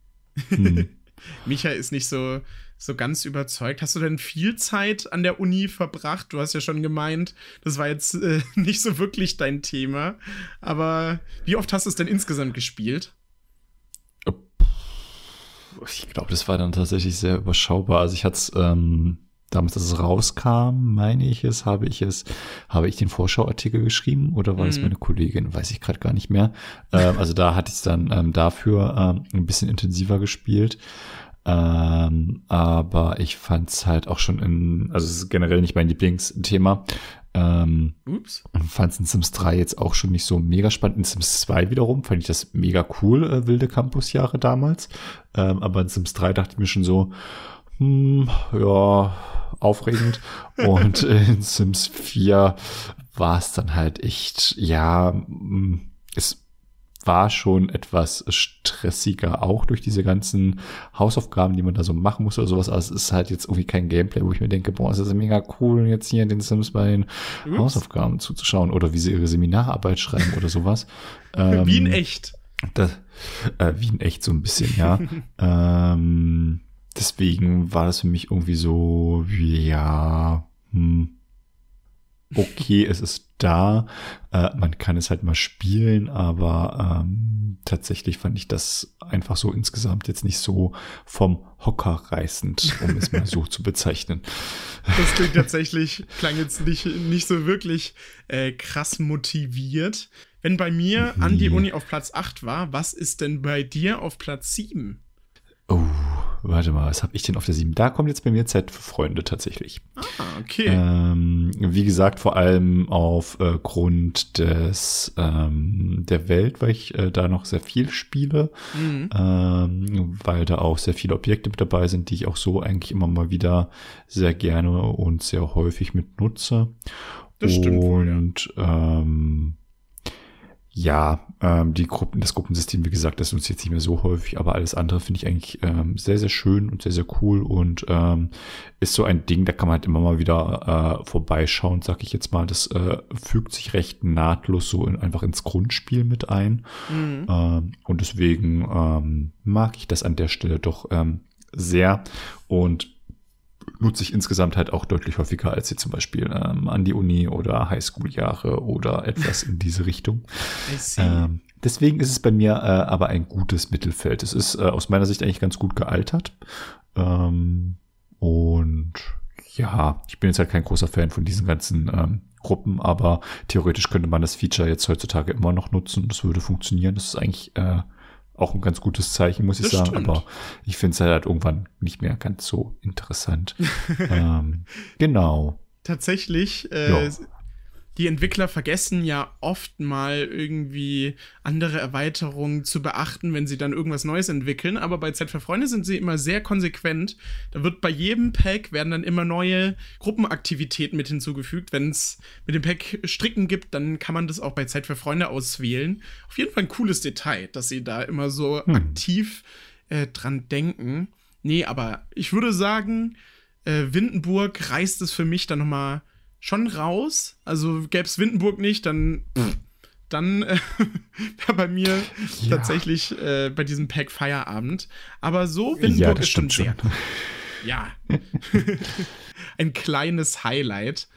hm. Micha ist nicht so, so ganz überzeugt. Hast du denn viel Zeit an der Uni verbracht? Du hast ja schon gemeint, das war jetzt äh, nicht so wirklich dein Thema. Aber wie oft hast du es denn insgesamt gespielt? Ich glaube, das war dann tatsächlich sehr überschaubar. Also ich hatte es ähm, damals, dass es rauskam, meine ich es, habe ich es, habe ich den Vorschauartikel geschrieben oder war mhm. das meine Kollegin? Weiß ich gerade gar nicht mehr. Ähm, also da hatte ich es dann ähm, dafür ähm, ein bisschen intensiver gespielt. Ähm, aber ich fand es halt auch schon in, also es ist generell nicht mein Lieblingsthema. Ähm, Ups. Fand es in Sims 3 jetzt auch schon nicht so mega spannend. In Sims 2 wiederum fand ich das mega cool, äh, wilde Campusjahre damals. Ähm, aber in Sims 3 dachte ich mir schon so, hm, ja, aufregend. Und in Sims 4 war es dann halt echt, ja, hm, es war schon etwas stressiger, auch durch diese ganzen Hausaufgaben, die man da so machen muss oder sowas. Aber es ist halt jetzt irgendwie kein Gameplay, wo ich mir denke, boah, es ist mega cool, jetzt hier den Sims bei den Ups. Hausaufgaben zuzuschauen oder wie sie ihre Seminararbeit schreiben oder sowas. ähm, wie in echt. Das, äh, wie in echt so ein bisschen, ja. ähm, deswegen war das für mich irgendwie so, ja, hm, okay, es ist da, äh, man kann es halt mal spielen, aber ähm, tatsächlich fand ich das einfach so insgesamt jetzt nicht so vom Hocker reißend, um es mal so zu bezeichnen. Das klingt tatsächlich, klang jetzt nicht, nicht so wirklich äh, krass motiviert. Wenn bei mir nee. an die Uni auf Platz 8 war, was ist denn bei dir auf Platz 7? Oh, warte mal, was habe ich denn auf der 7? Da kommt jetzt bei mir Zeit für Freunde tatsächlich. Ah, okay. Ähm, wie gesagt, vor allem aufgrund äh, des ähm, der Welt, weil ich äh, da noch sehr viel spiele, mhm. ähm, weil da auch sehr viele Objekte mit dabei sind, die ich auch so eigentlich immer mal wieder sehr gerne und sehr häufig mit nutze. Das stimmt. Und wohl, ja. ähm, ja, ähm, die Gruppen, das Gruppensystem, wie gesagt, das nutze ich jetzt nicht mehr so häufig, aber alles andere finde ich eigentlich ähm, sehr, sehr schön und sehr, sehr cool und ähm, ist so ein Ding, da kann man halt immer mal wieder äh, vorbeischauen, sag ich jetzt mal. Das äh, fügt sich recht nahtlos so in, einfach ins Grundspiel mit ein. Mhm. Ähm, und deswegen ähm, mag ich das an der Stelle doch ähm, sehr. Und nutze ich insgesamt halt auch deutlich häufiger als jetzt zum Beispiel ähm, an die Uni oder Highschool-Jahre oder etwas in diese Richtung. Ähm, deswegen ist es bei mir äh, aber ein gutes Mittelfeld. Es ist äh, aus meiner Sicht eigentlich ganz gut gealtert. Ähm, und ja, ich bin jetzt halt kein großer Fan von diesen ganzen ähm, Gruppen, aber theoretisch könnte man das Feature jetzt heutzutage immer noch nutzen. Das würde funktionieren. Das ist eigentlich äh, auch ein ganz gutes Zeichen, muss ich das sagen. Stimmt. Aber ich finde es halt irgendwann nicht mehr ganz so interessant. ähm, genau. Tatsächlich äh, die Entwickler vergessen ja oft mal irgendwie andere Erweiterungen zu beachten, wenn sie dann irgendwas Neues entwickeln. Aber bei Z für Freunde sind sie immer sehr konsequent. Da wird bei jedem Pack werden dann immer neue Gruppenaktivitäten mit hinzugefügt. Wenn es mit dem Pack Stricken gibt, dann kann man das auch bei Zeit für Freunde auswählen. Auf jeden Fall ein cooles Detail, dass sie da immer so hm. aktiv äh, dran denken. Nee, aber ich würde sagen, äh, Windenburg reißt es für mich dann nochmal schon raus. Also gäbe es Windenburg nicht, dann, pff, dann äh, wäre bei mir ja. tatsächlich äh, bei diesem Pack Feierabend. Aber so Windenburg ja, ist schon sehr. Schon. Ja. Ein kleines Highlight.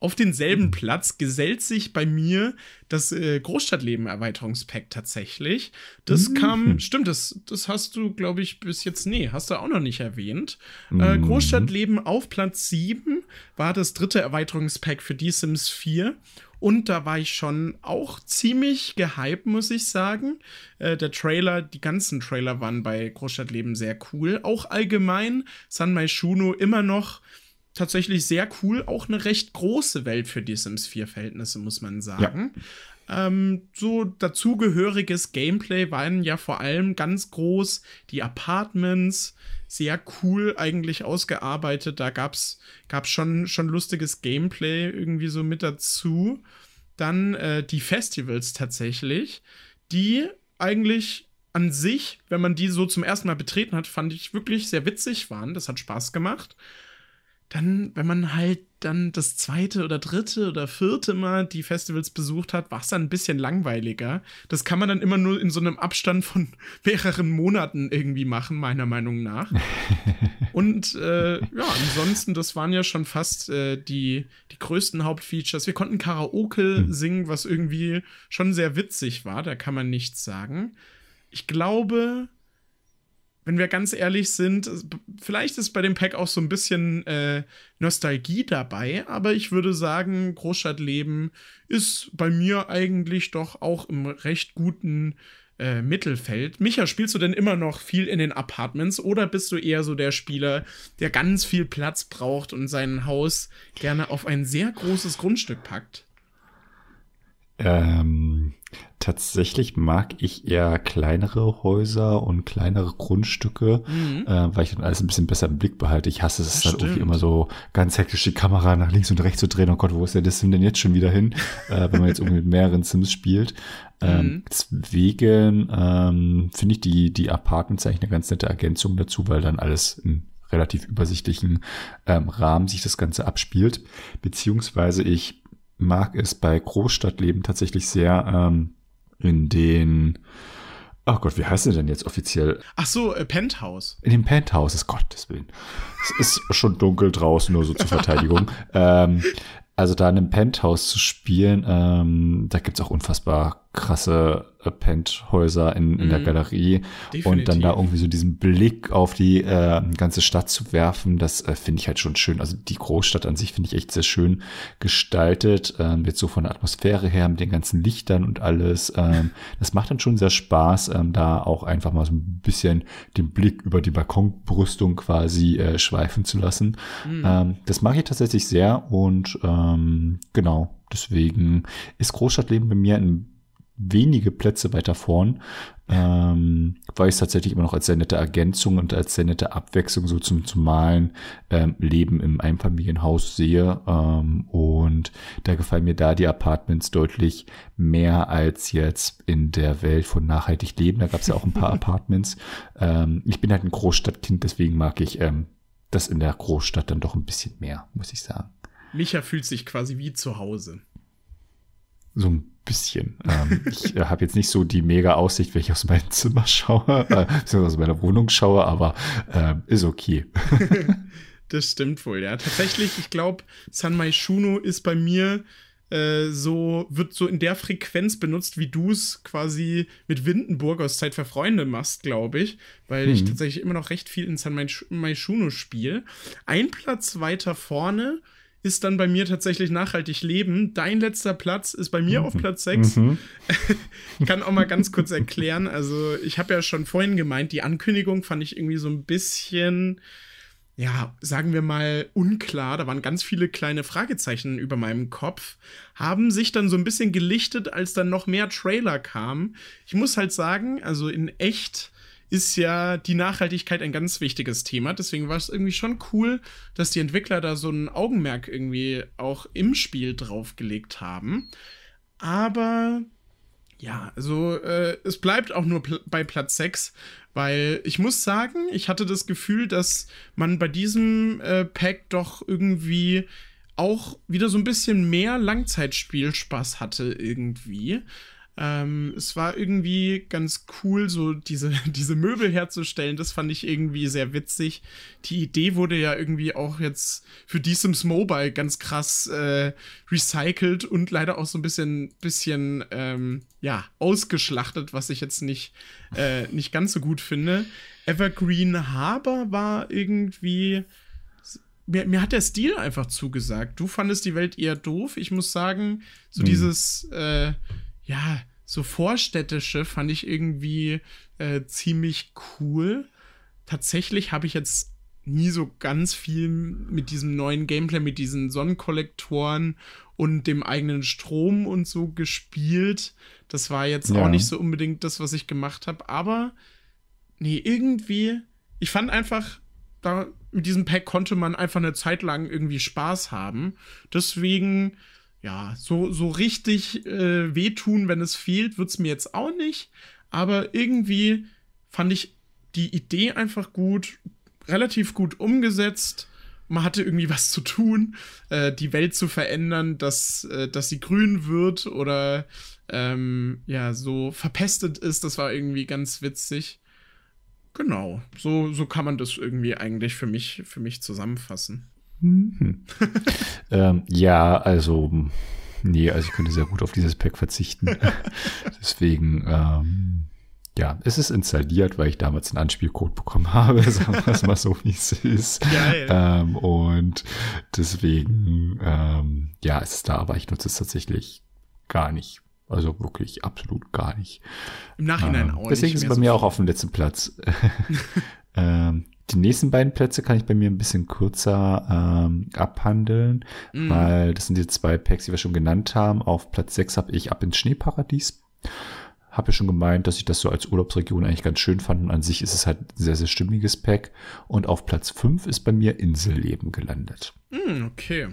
Auf denselben. Platz gesellt sich bei mir das äh, Großstadtleben-Erweiterungspack tatsächlich. Das mhm. kam, stimmt, das, das hast du, glaube ich, bis jetzt, nee, hast du auch noch nicht erwähnt. Äh, mhm. Äh, Großstadtleben auf Platz 7 war das dritte Erweiterungspack für die Sims 4. Und da war ich schon auch ziemlich gehypt, muss ich sagen. Äh, der Trailer, die ganzen Trailer waren bei Großstadtleben sehr cool. Auch allgemein, San Mai Shuno immer noch tatsächlich sehr cool. Auch eine recht große Welt für die Sims 4 Verhältnisse, muss man sagen. Ja. Ähm, so dazugehöriges Gameplay waren ja vor allem ganz groß die Apartments, sehr cool eigentlich ausgearbeitet. Da gab's, gab's schon, schon lustiges Gameplay irgendwie so mit dazu. Dann äh, die Festivals tatsächlich, die eigentlich an sich, wenn man die so zum ersten Mal betreten hat, fand ich wirklich sehr witzig waren. Das hat Spaß gemacht dann, wenn man halt dann das zweite oder dritte oder vierte Mal die Festivals besucht hat, war es dann ein bisschen langweiliger. Das kann man dann immer nur in so einem Abstand von mehreren Monaten irgendwie machen, meiner Meinung nach. Und äh, ja, ansonsten, das waren ja schon fast äh, die, die größten Hauptfeatures. Wir konnten Karaoke hm. singen, was irgendwie schon sehr witzig war, da kann man nichts sagen. Ich glaube, wenn wir ganz ehrlich sind, vielleicht ist bei dem Pack auch so ein bisschen äh, Nostalgie dabei, aber ich würde sagen, Großstadtleben ist bei mir eigentlich doch auch im recht guten äh, Mittelfeld. Micha, spielst du denn immer noch viel in den Apartments oder bist du eher so der Spieler, der ganz viel Platz braucht und sein Haus gerne auf ein sehr großes Grundstück packt? Ähm, tatsächlich mag ich eher kleinere Häuser und kleinere Grundstücke, mhm. äh, weil ich dann alles ein bisschen besser im Blick behalte. Ich hasse es dann irgendwie immer so ganz hektisch die Kamera nach links und rechts zu drehen. Oh Gott, wo ist der Sim denn jetzt schon wieder hin? äh, wenn man jetzt irgendwie mit mehreren Sims spielt. Ähm, mhm. Deswegen ähm, finde ich die, die Apartments eigentlich eine ganz nette Ergänzung dazu, weil dann alles in relativ übersichtlichen ähm, Rahmen sich das Ganze abspielt. Beziehungsweise ich mag es bei Großstadtleben tatsächlich sehr ähm, in den Ach Gott, wie heißt es denn jetzt offiziell? Ach so, äh, Penthouse. In dem Penthouse, ist Gottes Willen. Es ist schon dunkel draußen, nur so zur Verteidigung. ähm, also da in einem Penthouse zu spielen, ähm, da gibt's auch unfassbar krasse äh, Penthäuser in, in mm, der mhm. Galerie definitiv. und dann da irgendwie so diesen Blick auf die äh, ganze Stadt zu werfen, das äh, finde ich halt schon schön. Also die Großstadt an sich finde ich echt sehr schön gestaltet, ähm, jetzt so von der Atmosphäre her mit den ganzen Lichtern und alles. Ähm, das macht dann schon sehr Spaß, ähm, da auch einfach mal so ein bisschen den Blick über die Balkonbrüstung quasi äh, schweifen zu lassen. Mm. Ähm, das mag ich tatsächlich sehr und ähm, genau, deswegen ist Großstadtleben bei mir ein wenige Plätze weiter vorn, ähm, weil ich es tatsächlich immer noch als sehr nette Ergänzung und als sehr nette Abwechslung so zum, zum normalen ähm, Leben im Einfamilienhaus sehe. Ähm, und da gefallen mir da die Apartments deutlich mehr als jetzt in der Welt von nachhaltig leben. Da gab es ja auch ein paar Apartments. Ähm, ich bin halt ein Großstadtkind, deswegen mag ich ähm, das in der Großstadt dann doch ein bisschen mehr, muss ich sagen. Micha fühlt sich quasi wie zu Hause. So ein bisschen. Ähm, ich äh, habe jetzt nicht so die mega Aussicht, wenn ich aus meinem Zimmer schaue, äh, aus meiner Wohnung schaue, aber äh, ist okay. das stimmt wohl, ja. Tatsächlich, ich glaube, San Maishuno ist bei mir äh, so, wird so in der Frequenz benutzt, wie du es quasi mit Windenburg aus Zeit für Freunde machst, glaube ich. Weil hm. ich tatsächlich immer noch recht viel in San Maishuno spiele. Ein Platz weiter vorne ist dann bei mir tatsächlich nachhaltig leben. Dein letzter Platz ist bei mir mhm. auf Platz 6. Mhm. ich kann auch mal ganz kurz erklären. Also, ich habe ja schon vorhin gemeint, die Ankündigung fand ich irgendwie so ein bisschen, ja, sagen wir mal, unklar. Da waren ganz viele kleine Fragezeichen über meinem Kopf. Haben sich dann so ein bisschen gelichtet, als dann noch mehr Trailer kamen. Ich muss halt sagen, also in echt ist ja die Nachhaltigkeit ein ganz wichtiges Thema. Deswegen war es irgendwie schon cool, dass die Entwickler da so ein Augenmerk irgendwie auch im Spiel draufgelegt haben. Aber ja, also äh, es bleibt auch nur pl bei Platz 6, weil ich muss sagen, ich hatte das Gefühl, dass man bei diesem äh, Pack doch irgendwie auch wieder so ein bisschen mehr Langzeitspielspaß hatte irgendwie. Ähm, es war irgendwie ganz cool, so diese, diese Möbel herzustellen. Das fand ich irgendwie sehr witzig. Die Idee wurde ja irgendwie auch jetzt für die Sims Mobile ganz krass äh, recycelt und leider auch so ein bisschen, bisschen ähm, ja, ausgeschlachtet, was ich jetzt nicht, äh, nicht ganz so gut finde. Evergreen Harbor war irgendwie. Mir, mir, hat der Stil einfach zugesagt. Du fandest die Welt eher doof. Ich muss sagen, so hm. dieses, äh, ja, so vorstädtische fand ich irgendwie äh, ziemlich cool. Tatsächlich habe ich jetzt nie so ganz viel mit diesem neuen Gameplay, mit diesen Sonnenkollektoren und dem eigenen Strom und so gespielt. Das war jetzt ja. auch nicht so unbedingt das, was ich gemacht habe. Aber nee, irgendwie, ich fand einfach, da mit diesem Pack konnte man einfach eine Zeit lang irgendwie Spaß haben. Deswegen ja, so, so richtig äh, wehtun, wenn es fehlt, wird es mir jetzt auch nicht. Aber irgendwie fand ich die Idee einfach gut, relativ gut umgesetzt. Man hatte irgendwie was zu tun, äh, die Welt zu verändern, dass, äh, dass sie grün wird oder ähm, ja, so verpestet ist. Das war irgendwie ganz witzig. Genau, so, so kann man das irgendwie eigentlich für mich, für mich zusammenfassen. Mhm. ähm, ja, also, nee, also ich könnte sehr gut auf dieses Pack verzichten. Deswegen, ähm, ja, es ist installiert, weil ich damals einen Anspielcode bekommen habe, sagen wir es mal so, wie es ist. Ähm, und deswegen, ähm, ja, es ist da, aber ich nutze es tatsächlich gar nicht. Also wirklich absolut gar nicht. Im Nachhinein ähm, auch Deswegen ist es bei so mir auch auf dem letzten Platz. ähm, die nächsten beiden Plätze kann ich bei mir ein bisschen kürzer ähm, abhandeln, mm. weil das sind die zwei Packs, die wir schon genannt haben. Auf Platz 6 habe ich Ab ins Schneeparadies. Habe ja schon gemeint, dass ich das so als Urlaubsregion eigentlich ganz schön fand. Und an sich ist es halt ein sehr, sehr stimmiges Pack. Und auf Platz 5 ist bei mir Inselleben gelandet. Mm, okay.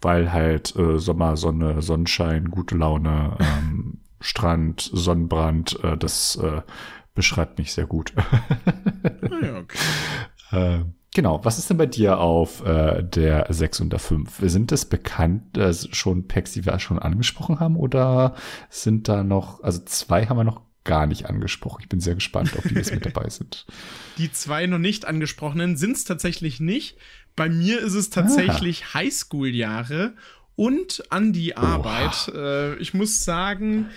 Weil halt äh, Sommer, Sonne, Sonnenschein, gute Laune, ähm, Strand, Sonnenbrand, äh, das äh, beschreibt mich sehr gut. ah, ja, okay. äh, genau, was ist denn bei dir auf äh, der 6 und der 5? Sind das bekannt, äh, schon Packs, die wir schon angesprochen haben, oder sind da noch, also zwei haben wir noch gar nicht angesprochen. Ich bin sehr gespannt, ob die jetzt mit dabei sind. Die zwei noch nicht angesprochenen sind es tatsächlich nicht. Bei mir ist es tatsächlich ah. Highschool-Jahre und an die Arbeit. Äh, ich muss sagen,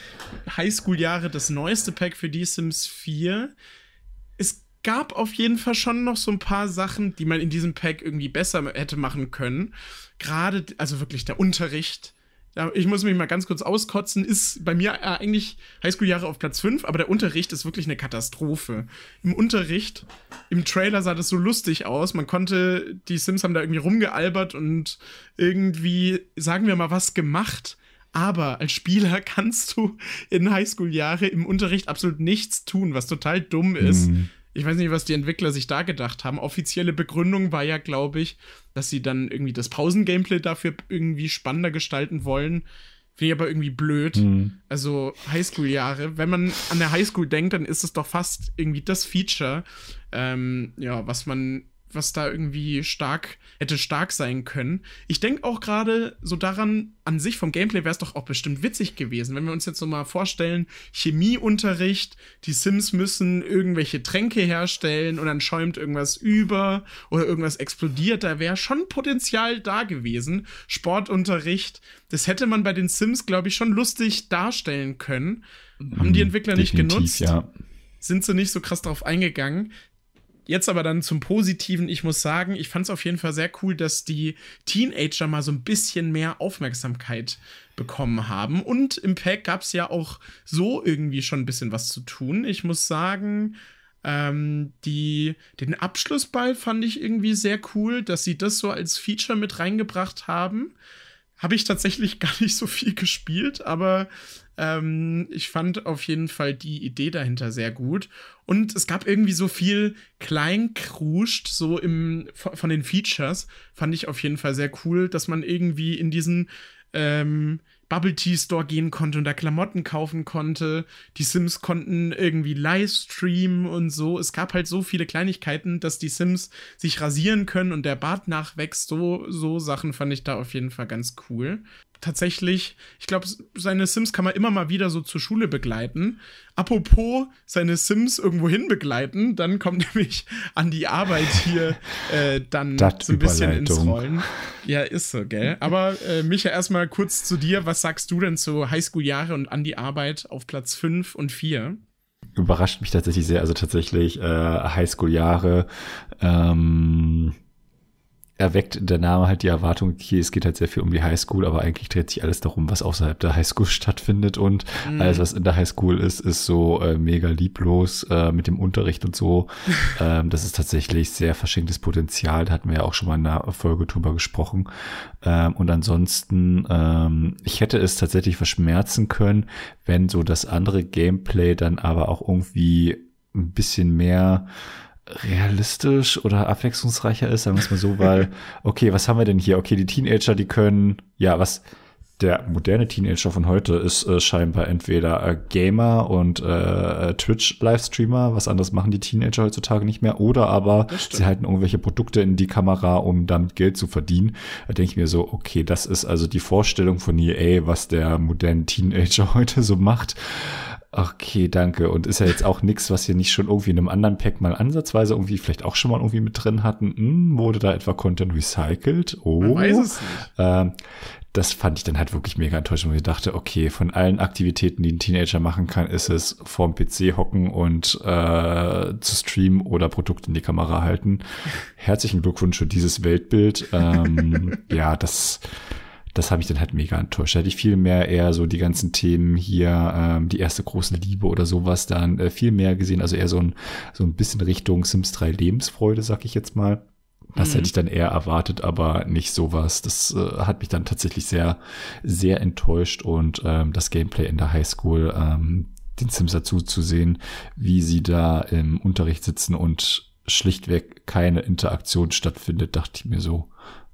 Highschool-Jahre, das neueste Pack für die Sims 4. Es gab auf jeden Fall schon noch so ein paar Sachen, die man in diesem Pack irgendwie besser hätte machen können. Gerade, also wirklich der Unterricht ich muss mich mal ganz kurz auskotzen, ist bei mir äh, eigentlich Highschool-Jahre auf Platz 5, aber der Unterricht ist wirklich eine Katastrophe. Im Unterricht, im Trailer sah das so lustig aus. Man konnte, die Sims haben da irgendwie rumgealbert und irgendwie, sagen wir mal, was gemacht. Aber als Spieler kannst du in Highschool-Jahre im Unterricht absolut nichts tun, was total dumm ist. Mhm. Ich weiß nicht, was die Entwickler sich da gedacht haben. Offizielle Begründung war ja, glaube ich, dass sie dann irgendwie das Pausen-Gameplay dafür irgendwie spannender gestalten wollen. Finde ich aber irgendwie blöd. Mhm. Also Highschool-Jahre. Wenn man an der Highschool denkt, dann ist es doch fast irgendwie das Feature, ähm, ja, was man was da irgendwie stark hätte stark sein können. Ich denke auch gerade so daran, an sich vom Gameplay wäre es doch auch bestimmt witzig gewesen, wenn wir uns jetzt so mal vorstellen, Chemieunterricht, die Sims müssen irgendwelche Tränke herstellen und dann schäumt irgendwas über oder irgendwas explodiert, da wäre schon Potenzial da gewesen. Sportunterricht, das hätte man bei den Sims, glaube ich, schon lustig darstellen können. Haben die mhm, Entwickler nicht genutzt. Ja sind sie nicht so krass darauf eingegangen. Jetzt aber dann zum Positiven. Ich muss sagen, ich fand es auf jeden Fall sehr cool, dass die Teenager mal so ein bisschen mehr Aufmerksamkeit bekommen haben. Und im Pack gab es ja auch so irgendwie schon ein bisschen was zu tun. Ich muss sagen, ähm, die, den Abschlussball fand ich irgendwie sehr cool, dass sie das so als Feature mit reingebracht haben. Habe ich tatsächlich gar nicht so viel gespielt, aber ähm, ich fand auf jeden Fall die Idee dahinter sehr gut. Und es gab irgendwie so viel Kleinkruscht, so im, von den Features. Fand ich auf jeden Fall sehr cool, dass man irgendwie in diesen ähm, Bubble Tea Store gehen konnte und da Klamotten kaufen konnte. Die Sims konnten irgendwie Livestreamen und so. Es gab halt so viele Kleinigkeiten, dass die Sims sich rasieren können und der Bart nachwächst. So, so Sachen fand ich da auf jeden Fall ganz cool tatsächlich, ich glaube, seine Sims kann man immer mal wieder so zur Schule begleiten. Apropos seine Sims irgendwo hin begleiten, dann kommt nämlich an die Arbeit hier äh, dann das so ein bisschen ins Rollen. Ja, ist so, gell? Aber äh, Micha, erstmal kurz zu dir. Was sagst du denn zu Highschool-Jahre und an die Arbeit auf Platz 5 und 4? Überrascht mich tatsächlich sehr. Also tatsächlich äh, Highschool-Jahre. Ähm erweckt der Name halt die Erwartung, okay, es geht halt sehr viel um die Highschool, aber eigentlich dreht sich alles darum, was außerhalb der Highschool stattfindet und mhm. alles, was in der Highschool ist, ist so äh, mega lieblos äh, mit dem Unterricht und so. ähm, das ist tatsächlich sehr verschenktes Potenzial, da hatten wir ja auch schon mal in einer Folge drüber gesprochen. Ähm, und ansonsten, ähm, ich hätte es tatsächlich verschmerzen können, wenn so das andere Gameplay dann aber auch irgendwie ein bisschen mehr realistisch oder abwechslungsreicher ist, sagen wir es mal so, weil, okay, was haben wir denn hier? Okay, die Teenager, die können, ja, was, der moderne Teenager von heute ist äh, scheinbar entweder äh, Gamer und äh, Twitch-Livestreamer, was anderes machen die Teenager heutzutage nicht mehr, oder aber sie halten irgendwelche Produkte in die Kamera, um damit Geld zu verdienen. Da denke ich mir so, okay, das ist also die Vorstellung von EA, was der moderne Teenager heute so macht. Okay, danke. Und ist ja jetzt auch nichts, was wir nicht schon irgendwie in einem anderen Pack mal ansatzweise irgendwie vielleicht auch schon mal irgendwie mit drin hatten. Hm, wurde da etwa Content recycelt? Oh. Man weiß es nicht. Ähm, das fand ich dann halt wirklich mega enttäuschend, wo ich dachte, okay, von allen Aktivitäten, die ein Teenager machen kann, ist es vorm PC hocken und äh, zu streamen oder Produkte in die Kamera halten. Herzlichen Glückwunsch für dieses Weltbild. Ähm, ja, das das habe ich dann halt mega enttäuscht. Da hätte ich viel mehr eher so die ganzen Themen hier, ähm, die erste große Liebe oder sowas dann äh, viel mehr gesehen. Also eher so ein, so ein bisschen Richtung Sims 3 Lebensfreude, sag ich jetzt mal. Das mhm. hätte ich dann eher erwartet, aber nicht sowas. Das äh, hat mich dann tatsächlich sehr, sehr enttäuscht und ähm, das Gameplay in der Highschool, ähm, den Sims dazu zu sehen, wie sie da im Unterricht sitzen und schlichtweg keine Interaktion stattfindet, dachte ich mir so,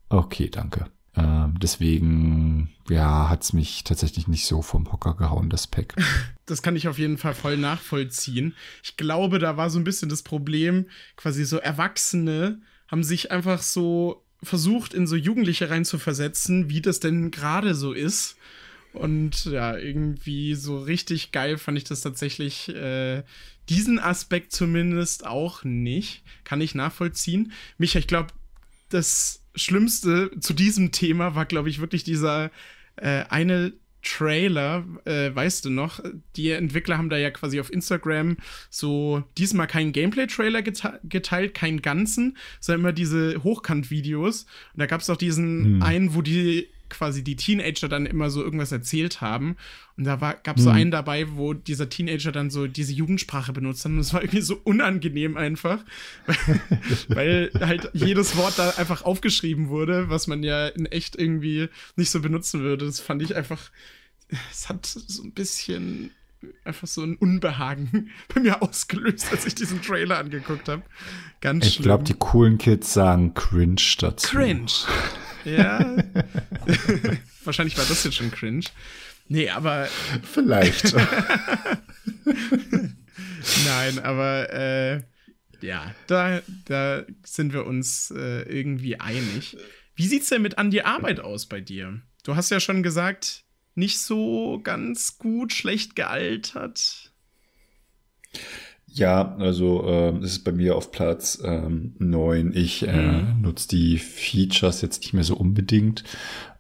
okay, danke. Ähm, deswegen, ja, hat's mich tatsächlich nicht so vom Hocker gehauen, das Pack. Das kann ich auf jeden Fall voll nachvollziehen. Ich glaube, da war so ein bisschen das Problem, quasi so Erwachsene haben sich einfach so versucht, in so Jugendliche reinzuversetzen, wie das denn gerade so ist. Und ja, irgendwie so richtig geil fand ich das tatsächlich, äh, diesen Aspekt zumindest auch nicht. Kann ich nachvollziehen. Micha, ich glaube, das Schlimmste zu diesem Thema war, glaube ich, wirklich dieser äh, eine Trailer, äh, weißt du noch, die Entwickler haben da ja quasi auf Instagram so diesmal keinen Gameplay-Trailer gete geteilt, keinen ganzen, sondern immer diese Hochkant-Videos. Und da gab es auch diesen hm. einen, wo die quasi die Teenager dann immer so irgendwas erzählt haben. Und da gab es so mhm. einen dabei, wo dieser Teenager dann so diese Jugendsprache benutzt hat. Und das war irgendwie so unangenehm einfach, weil, weil halt jedes Wort da einfach aufgeschrieben wurde, was man ja in echt irgendwie nicht so benutzen würde. Das fand ich einfach, es hat so ein bisschen einfach so ein Unbehagen bei mir ausgelöst, als ich diesen Trailer angeguckt habe. Ganz ich schlimm. Ich glaube, die coolen Kids sagen cringe dazu. Cringe. Ja. Wahrscheinlich war das jetzt schon cringe. Nee, aber. Vielleicht. Nein, aber äh, ja, da, da sind wir uns äh, irgendwie einig. Wie sieht's denn mit an die Arbeit aus bei dir? Du hast ja schon gesagt, nicht so ganz gut, schlecht gealtert. Ja, also äh, das ist bei mir auf Platz ähm, 9. Ich äh, mhm. nutze die Features jetzt nicht mehr so unbedingt.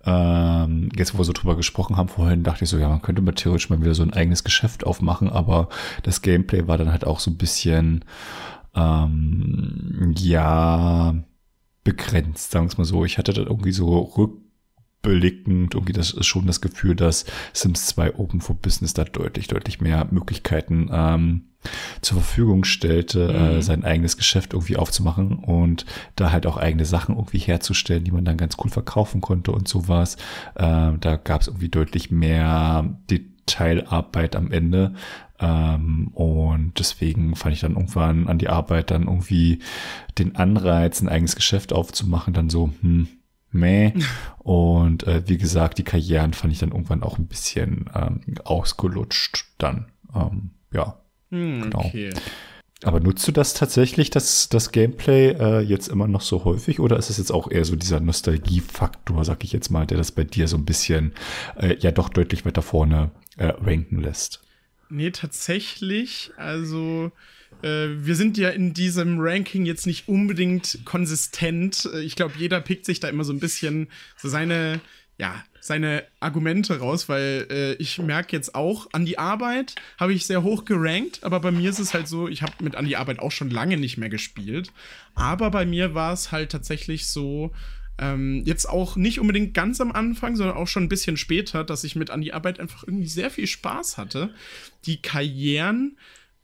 Ähm, jetzt, wo wir so drüber gesprochen haben vorhin, dachte ich so, ja, man könnte mal theoretisch mal wieder so ein eigenes Geschäft aufmachen, aber das Gameplay war dann halt auch so ein bisschen, ähm, ja, begrenzt, sagen wir es mal so. Ich hatte da irgendwie so Rück rückblickend irgendwie das ist schon das Gefühl, dass Sims 2 Open for Business da deutlich, deutlich mehr Möglichkeiten ähm, zur Verfügung stellte, äh, mhm. äh, sein eigenes Geschäft irgendwie aufzumachen und da halt auch eigene Sachen irgendwie herzustellen, die man dann ganz cool verkaufen konnte und sowas. Äh, da gab es irgendwie deutlich mehr Detailarbeit am Ende. Ähm, und deswegen fand ich dann irgendwann an die Arbeit dann irgendwie den Anreiz, ein eigenes Geschäft aufzumachen, dann so, hm, meh. Und äh, wie gesagt, die Karrieren fand ich dann irgendwann auch ein bisschen ähm, ausgelutscht dann. Ähm, ja, hm, genau. Okay. Aber nutzt du das tatsächlich, das, das Gameplay äh, jetzt immer noch so häufig oder ist es jetzt auch eher so dieser Nostalgiefaktor, sag ich jetzt mal, der das bei dir so ein bisschen äh, ja doch deutlich weiter vorne äh, ranken lässt? Nee, tatsächlich. Also äh, wir sind ja in diesem Ranking jetzt nicht unbedingt konsistent. Ich glaube, jeder pickt sich da immer so ein bisschen so seine, ja, seine Argumente raus, weil äh, ich merke jetzt auch, an die Arbeit habe ich sehr hoch gerankt, aber bei mir ist es halt so, ich habe mit an die Arbeit auch schon lange nicht mehr gespielt. Aber bei mir war es halt tatsächlich so, ähm, jetzt auch nicht unbedingt ganz am Anfang, sondern auch schon ein bisschen später, dass ich mit an die Arbeit einfach irgendwie sehr viel Spaß hatte. Die Karrieren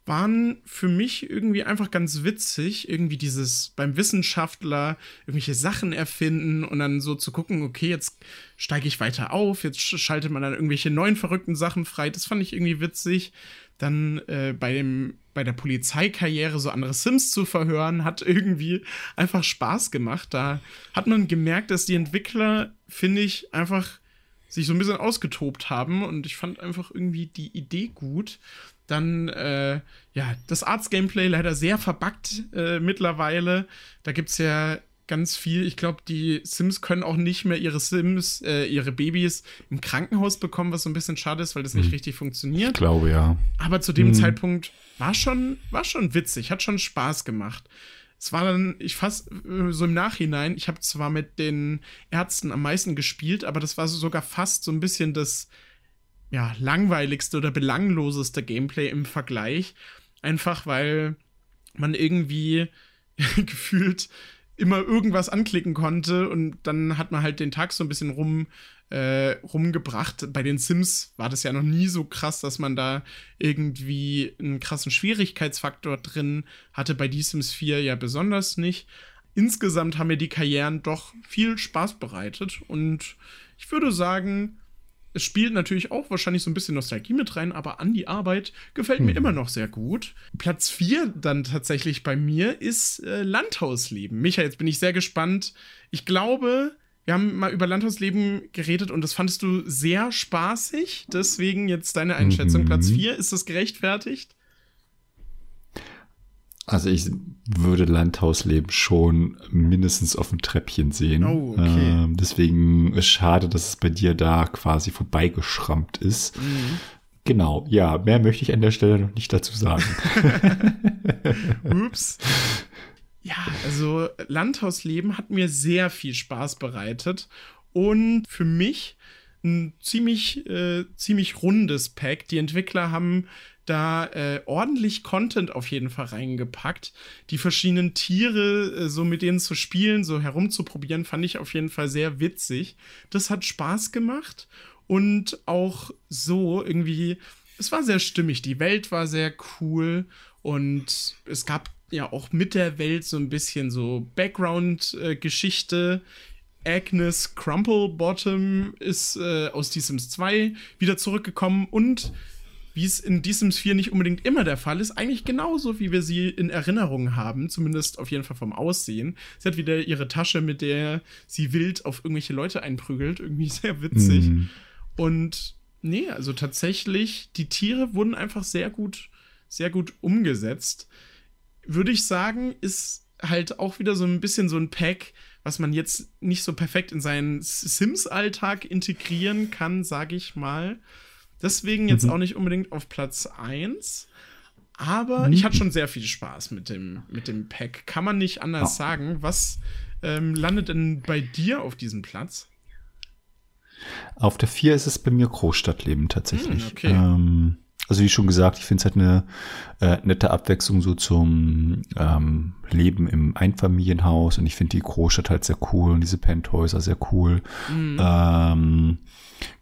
waren für mich irgendwie einfach ganz witzig, irgendwie dieses beim Wissenschaftler irgendwelche Sachen erfinden und dann so zu gucken, okay, jetzt steige ich weiter auf, jetzt schaltet man dann irgendwelche neuen verrückten Sachen frei. Das fand ich irgendwie witzig. Dann äh, bei dem bei der Polizeikarriere so andere Sims zu verhören, hat irgendwie einfach Spaß gemacht. Da hat man gemerkt, dass die Entwickler, finde ich, einfach sich so ein bisschen ausgetobt haben und ich fand einfach irgendwie die Idee gut. Dann, äh, ja, das Arts-Gameplay leider sehr verbuggt äh, mittlerweile. Da gibt es ja ganz viel. Ich glaube, die Sims können auch nicht mehr ihre Sims, äh, ihre Babys im Krankenhaus bekommen, was so ein bisschen schade ist, weil das nicht hm. richtig funktioniert. Ich glaube, ja. Aber zu dem hm. Zeitpunkt war schon, war schon witzig, hat schon Spaß gemacht. Es war dann, ich fast äh, so im Nachhinein, ich habe zwar mit den Ärzten am meisten gespielt, aber das war so sogar fast so ein bisschen das ja, langweiligste oder belangloseste Gameplay im Vergleich. Einfach weil man irgendwie gefühlt immer irgendwas anklicken konnte und dann hat man halt den Tag so ein bisschen rum äh, rumgebracht. Bei den Sims war das ja noch nie so krass, dass man da irgendwie einen krassen Schwierigkeitsfaktor drin hatte. Bei die Sims 4 ja besonders nicht. Insgesamt haben mir die Karrieren doch viel Spaß bereitet und ich würde sagen, es spielt natürlich auch wahrscheinlich so ein bisschen Nostalgie mit rein, aber an die Arbeit gefällt mir hm. immer noch sehr gut. Platz 4 dann tatsächlich bei mir ist äh, Landhausleben. Micha, jetzt bin ich sehr gespannt. Ich glaube, wir haben mal über Landhausleben geredet und das fandest du sehr spaßig. Deswegen jetzt deine Einschätzung. Mhm. Platz 4, ist das gerechtfertigt? Also ich würde Landhausleben schon mindestens auf dem Treppchen sehen. Oh, okay. Ähm, deswegen ist schade, dass es bei dir da quasi vorbeigeschrammt ist. Mhm. Genau, ja, mehr möchte ich an der Stelle noch nicht dazu sagen. Ups. Ja, also Landhausleben hat mir sehr viel Spaß bereitet und für mich ein ziemlich, äh, ziemlich rundes Pack. Die Entwickler haben da äh, ordentlich Content auf jeden Fall reingepackt. Die verschiedenen Tiere, äh, so mit denen zu spielen, so herumzuprobieren, fand ich auf jeden Fall sehr witzig. Das hat Spaß gemacht und auch so irgendwie, es war sehr stimmig. Die Welt war sehr cool und es gab ja auch mit der Welt so ein bisschen so Background-Geschichte. Agnes Crumplebottom ist äh, aus The Sims 2 wieder zurückgekommen und wie es in The Sims 4 nicht unbedingt immer der Fall ist, eigentlich genauso, wie wir sie in Erinnerung haben, zumindest auf jeden Fall vom Aussehen. Sie hat wieder ihre Tasche, mit der sie wild auf irgendwelche Leute einprügelt, irgendwie sehr witzig. Mm. Und nee, also tatsächlich, die Tiere wurden einfach sehr gut, sehr gut umgesetzt. Würde ich sagen, ist halt auch wieder so ein bisschen so ein Pack, was man jetzt nicht so perfekt in seinen Sims-Alltag integrieren kann, sage ich mal. Deswegen jetzt mhm. auch nicht unbedingt auf Platz 1. Aber mhm. ich hatte schon sehr viel Spaß mit dem, mit dem Pack. Kann man nicht anders oh. sagen. Was ähm, landet denn bei dir auf diesem Platz? Auf der 4 ist es bei mir Großstadtleben tatsächlich. Hm, okay. Ähm, also wie schon gesagt, ich finde es halt eine äh, nette Abwechslung so zum ähm, Leben im Einfamilienhaus und ich finde die Großstadt halt sehr cool und diese Penthäuser sehr cool. Mhm. Ähm,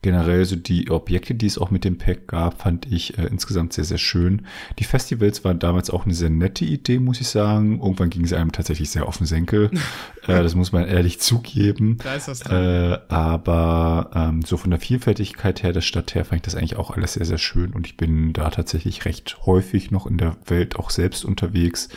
generell so die Objekte, die es auch mit dem Pack gab, fand ich äh, insgesamt sehr, sehr schön. Die Festivals waren damals auch eine sehr nette Idee, muss ich sagen. Irgendwann ging es einem tatsächlich sehr auf den Senkel. äh, das muss man ehrlich zugeben. Da ist was dran. Äh, aber ähm, so von der Vielfältigkeit her, der Stadt her, fand ich das eigentlich auch alles sehr, sehr schön. Und ich bin da tatsächlich recht häufig noch in der Welt auch selbst unterwegs.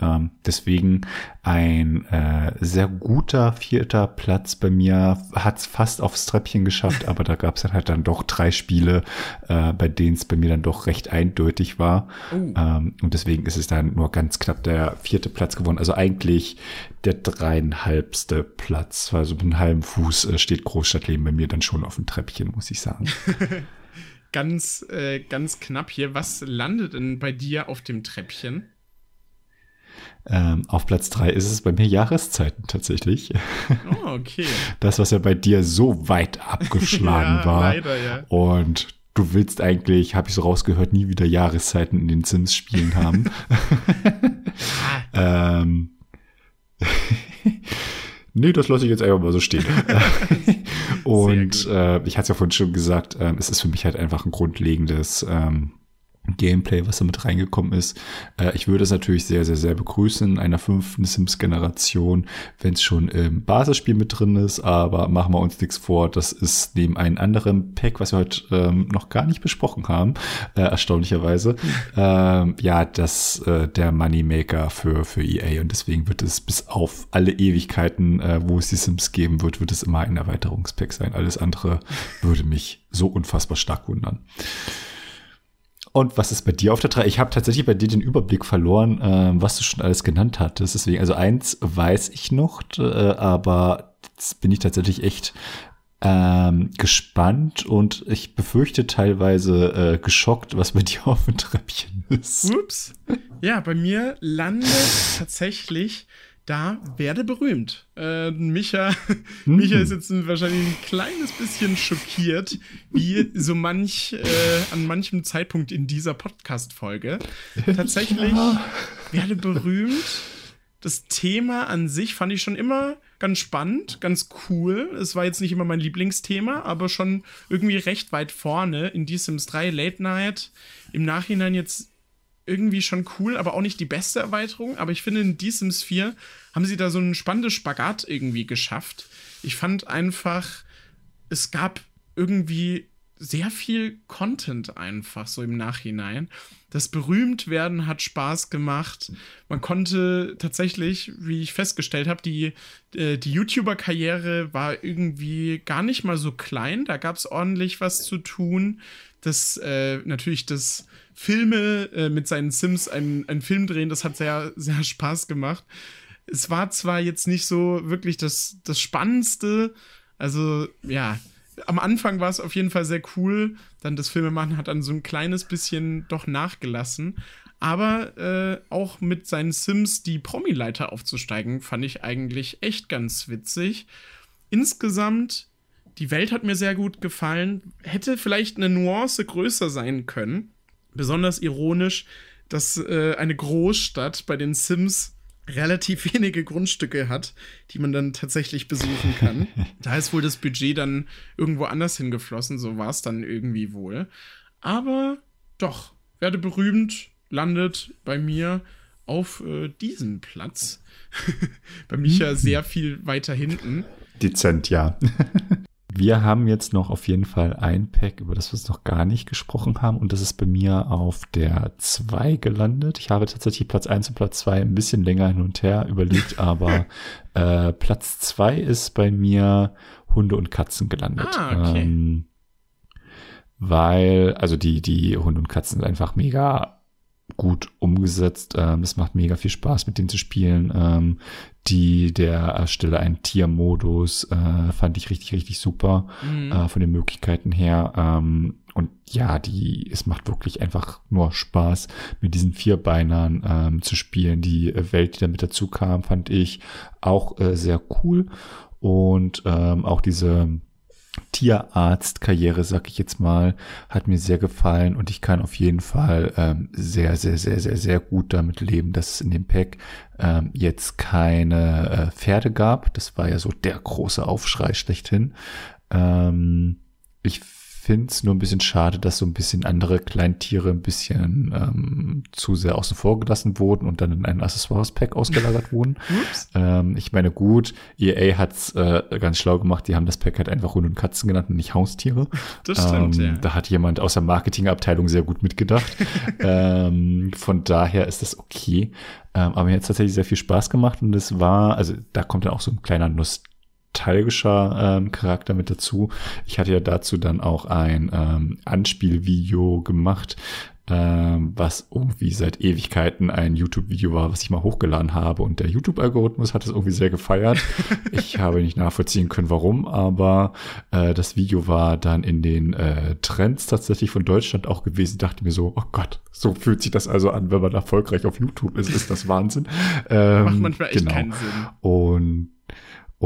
Ähm, deswegen ein äh, sehr guter vierter Platz bei mir. Hat es fast aufs Treppchen geschafft, aber da gab es dann halt dann doch drei Spiele, äh, bei denen es bei mir dann doch recht eindeutig war. Oh. Ähm, und deswegen ist es dann nur ganz knapp der vierte Platz geworden. Also eigentlich der dreieinhalbste Platz. Also mit einem halben Fuß äh, steht Großstadtleben bei mir dann schon auf dem Treppchen, muss ich sagen. ganz, äh, ganz knapp hier. Was landet denn bei dir auf dem Treppchen? Ähm, auf Platz drei ist es bei mir Jahreszeiten tatsächlich. Oh, okay. Das, was ja bei dir so weit abgeschlagen ja, war. Leider, ja. Und du willst eigentlich, habe ich so rausgehört, nie wieder Jahreszeiten in den Sims-Spielen haben. ähm, nee, das lasse ich jetzt einfach mal so stehen. Und äh, ich hatte es ja vorhin schon gesagt, äh, es ist für mich halt einfach ein grundlegendes ähm, Gameplay, was da mit reingekommen ist. Äh, ich würde es natürlich sehr, sehr, sehr begrüßen. In einer fünften Sims-Generation, wenn es schon im Basisspiel mit drin ist, aber machen wir uns nichts vor, das ist neben einem anderen Pack, was wir heute ähm, noch gar nicht besprochen haben, äh, erstaunlicherweise, ähm, ja, das äh, der Moneymaker für, für EA und deswegen wird es bis auf alle Ewigkeiten, äh, wo es die Sims geben wird, wird es immer ein Erweiterungspack sein. Alles andere würde mich so unfassbar stark wundern. Und was ist bei dir auf der 3? Ich habe tatsächlich bei dir den Überblick verloren, äh, was du schon alles genannt hattest. Deswegen, also eins weiß ich noch, äh, aber jetzt bin ich tatsächlich echt ähm, gespannt und ich befürchte teilweise äh, geschockt, was bei dir auf dem Treppchen ist. Ups. Ja, bei mir landet tatsächlich da werde berühmt. Äh, Micha, mhm. Micha ist jetzt wahrscheinlich ein kleines bisschen schockiert, wie so manch äh, an manchem Zeitpunkt in dieser Podcast-Folge. Tatsächlich ja. werde berühmt. Das Thema an sich fand ich schon immer ganz spannend, ganz cool. Es war jetzt nicht immer mein Lieblingsthema, aber schon irgendwie recht weit vorne in Die Sims 3 Late Night. Im Nachhinein jetzt irgendwie schon cool, aber auch nicht die beste Erweiterung. Aber ich finde, in Die Sims 4 haben sie da so ein spannendes Spagat irgendwie geschafft. Ich fand einfach, es gab irgendwie sehr viel Content einfach so im Nachhinein. Das Berühmtwerden hat Spaß gemacht. Man konnte tatsächlich, wie ich festgestellt habe, die, äh, die YouTuber-Karriere war irgendwie gar nicht mal so klein. Da gab es ordentlich was zu tun. Das äh, natürlich das Filme äh, mit seinen Sims, einen, einen Film drehen, das hat sehr, sehr Spaß gemacht. Es war zwar jetzt nicht so wirklich das, das Spannendste, also ja, am Anfang war es auf jeden Fall sehr cool. Dann das Filmemachen hat dann so ein kleines bisschen doch nachgelassen. Aber äh, auch mit seinen Sims die Promi-Leiter aufzusteigen, fand ich eigentlich echt ganz witzig. Insgesamt, die Welt hat mir sehr gut gefallen. Hätte vielleicht eine Nuance größer sein können. Besonders ironisch, dass äh, eine Großstadt bei den Sims relativ wenige Grundstücke hat, die man dann tatsächlich besuchen kann. da ist wohl das Budget dann irgendwo anders hingeflossen, so war es dann irgendwie wohl. Aber doch, werde berühmt, landet bei mir auf äh, diesem Platz. bei Micha mhm. sehr viel weiter hinten. Dezent, ja. Wir haben jetzt noch auf jeden Fall ein Pack, über das wir noch gar nicht gesprochen haben. Und das ist bei mir auf der 2 gelandet. Ich habe tatsächlich Platz 1 und Platz 2 ein bisschen länger hin und her überlegt, aber äh, Platz 2 ist bei mir Hunde und Katzen gelandet. Ah, okay. Ähm, weil, also die, die Hunde und Katzen sind einfach mega gut umgesetzt. Ähm, es macht mega viel Spaß, mit denen zu spielen. Ähm, die, der erstelle einen Tiermodus, äh, fand ich richtig, richtig super mhm. äh, von den Möglichkeiten her. Ähm, und ja, die, es macht wirklich einfach nur Spaß, mit diesen Vierbeinern ähm, zu spielen. Die Welt, die damit dazu kam, fand ich auch äh, sehr cool. Und ähm, auch diese Tierarztkarriere, sag ich jetzt mal, hat mir sehr gefallen und ich kann auf jeden Fall ähm, sehr, sehr, sehr, sehr, sehr gut damit leben, dass es in dem Pack ähm, jetzt keine äh, Pferde gab. Das war ja so der große Aufschrei schlechthin. Ähm, ich finde es nur ein bisschen schade, dass so ein bisschen andere Kleintiere ein bisschen ähm, zu sehr außen vor gelassen wurden und dann in ein Accessoires-Pack ausgelagert wurden. ähm, ich meine, gut, EA hat's äh, ganz schlau gemacht, die haben das Pack halt einfach Hunde und Katzen genannt und nicht Haustiere. Das stimmt, ähm, ja. Da hat jemand aus der Marketingabteilung sehr gut mitgedacht. ähm, von daher ist das okay. Ähm, aber mir hat es tatsächlich sehr viel Spaß gemacht und es war, also da kommt dann auch so ein kleiner Nuss nostalgischer ähm, Charakter mit dazu. Ich hatte ja dazu dann auch ein ähm, Anspielvideo gemacht, ähm, was irgendwie seit Ewigkeiten ein YouTube-Video war, was ich mal hochgeladen habe. Und der YouTube-Algorithmus hat es irgendwie sehr gefeiert. ich habe nicht nachvollziehen können, warum, aber äh, das Video war dann in den äh, Trends tatsächlich von Deutschland auch gewesen. Ich dachte mir so, oh Gott, so fühlt sich das also an, wenn man erfolgreich auf YouTube ist. Ist das Wahnsinn? Ähm, Macht manchmal echt genau. keinen Sinn. Und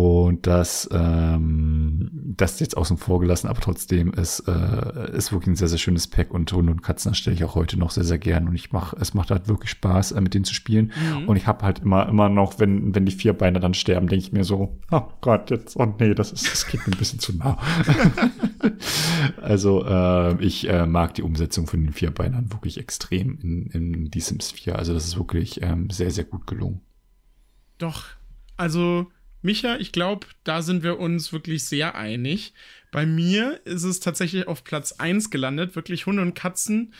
und das, ähm, das jetzt außen vor gelassen, aber trotzdem ist, äh, ist wirklich ein sehr, sehr schönes Pack und Hunde und Katzen stelle ich auch heute noch sehr, sehr gern und ich mache, es macht halt wirklich Spaß, äh, mit denen zu spielen. Mhm. Und ich habe halt immer, immer noch, wenn, wenn die vier Beine dann sterben, denke ich mir so, oh Gott, jetzt, oh nee, das ist, das geht mir ein bisschen zu nah. also, äh, ich äh, mag die Umsetzung von den vier Beinern wirklich extrem in, in die Sims 4. Also, das ist wirklich ähm, sehr, sehr gut gelungen. Doch, also Micha, ich glaube, da sind wir uns wirklich sehr einig. Bei mir ist es tatsächlich auf Platz 1 gelandet. Wirklich Hunde und Katzen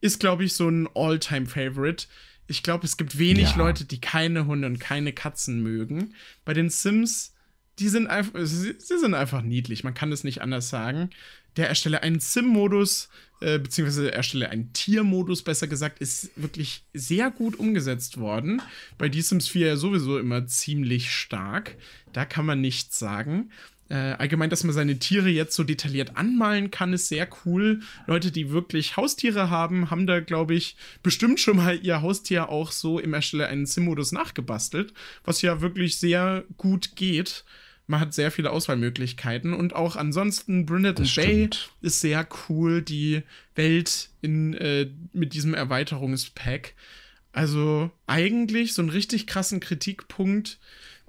ist, glaube ich, so ein All-Time-Favorite. Ich glaube, es gibt wenig ja. Leute, die keine Hunde und keine Katzen mögen. Bei den Sims, die sind einfach, sie, sind einfach niedlich. Man kann es nicht anders sagen. Der erstelle einen Sim-Modus, äh, beziehungsweise erstelle einen Tiermodus, besser gesagt, ist wirklich sehr gut umgesetzt worden. Bei The Sims 4 ja sowieso immer ziemlich stark. Da kann man nichts sagen. Äh, allgemein, dass man seine Tiere jetzt so detailliert anmalen kann, ist sehr cool. Leute, die wirklich Haustiere haben, haben da, glaube ich, bestimmt schon mal ihr Haustier auch so im Erstelle einen Sim-Modus nachgebastelt, was ja wirklich sehr gut geht. Man hat sehr viele Auswahlmöglichkeiten und auch ansonsten Brunette Bay ist sehr cool, die Welt in, äh, mit diesem Erweiterungspack. Also eigentlich so einen richtig krassen Kritikpunkt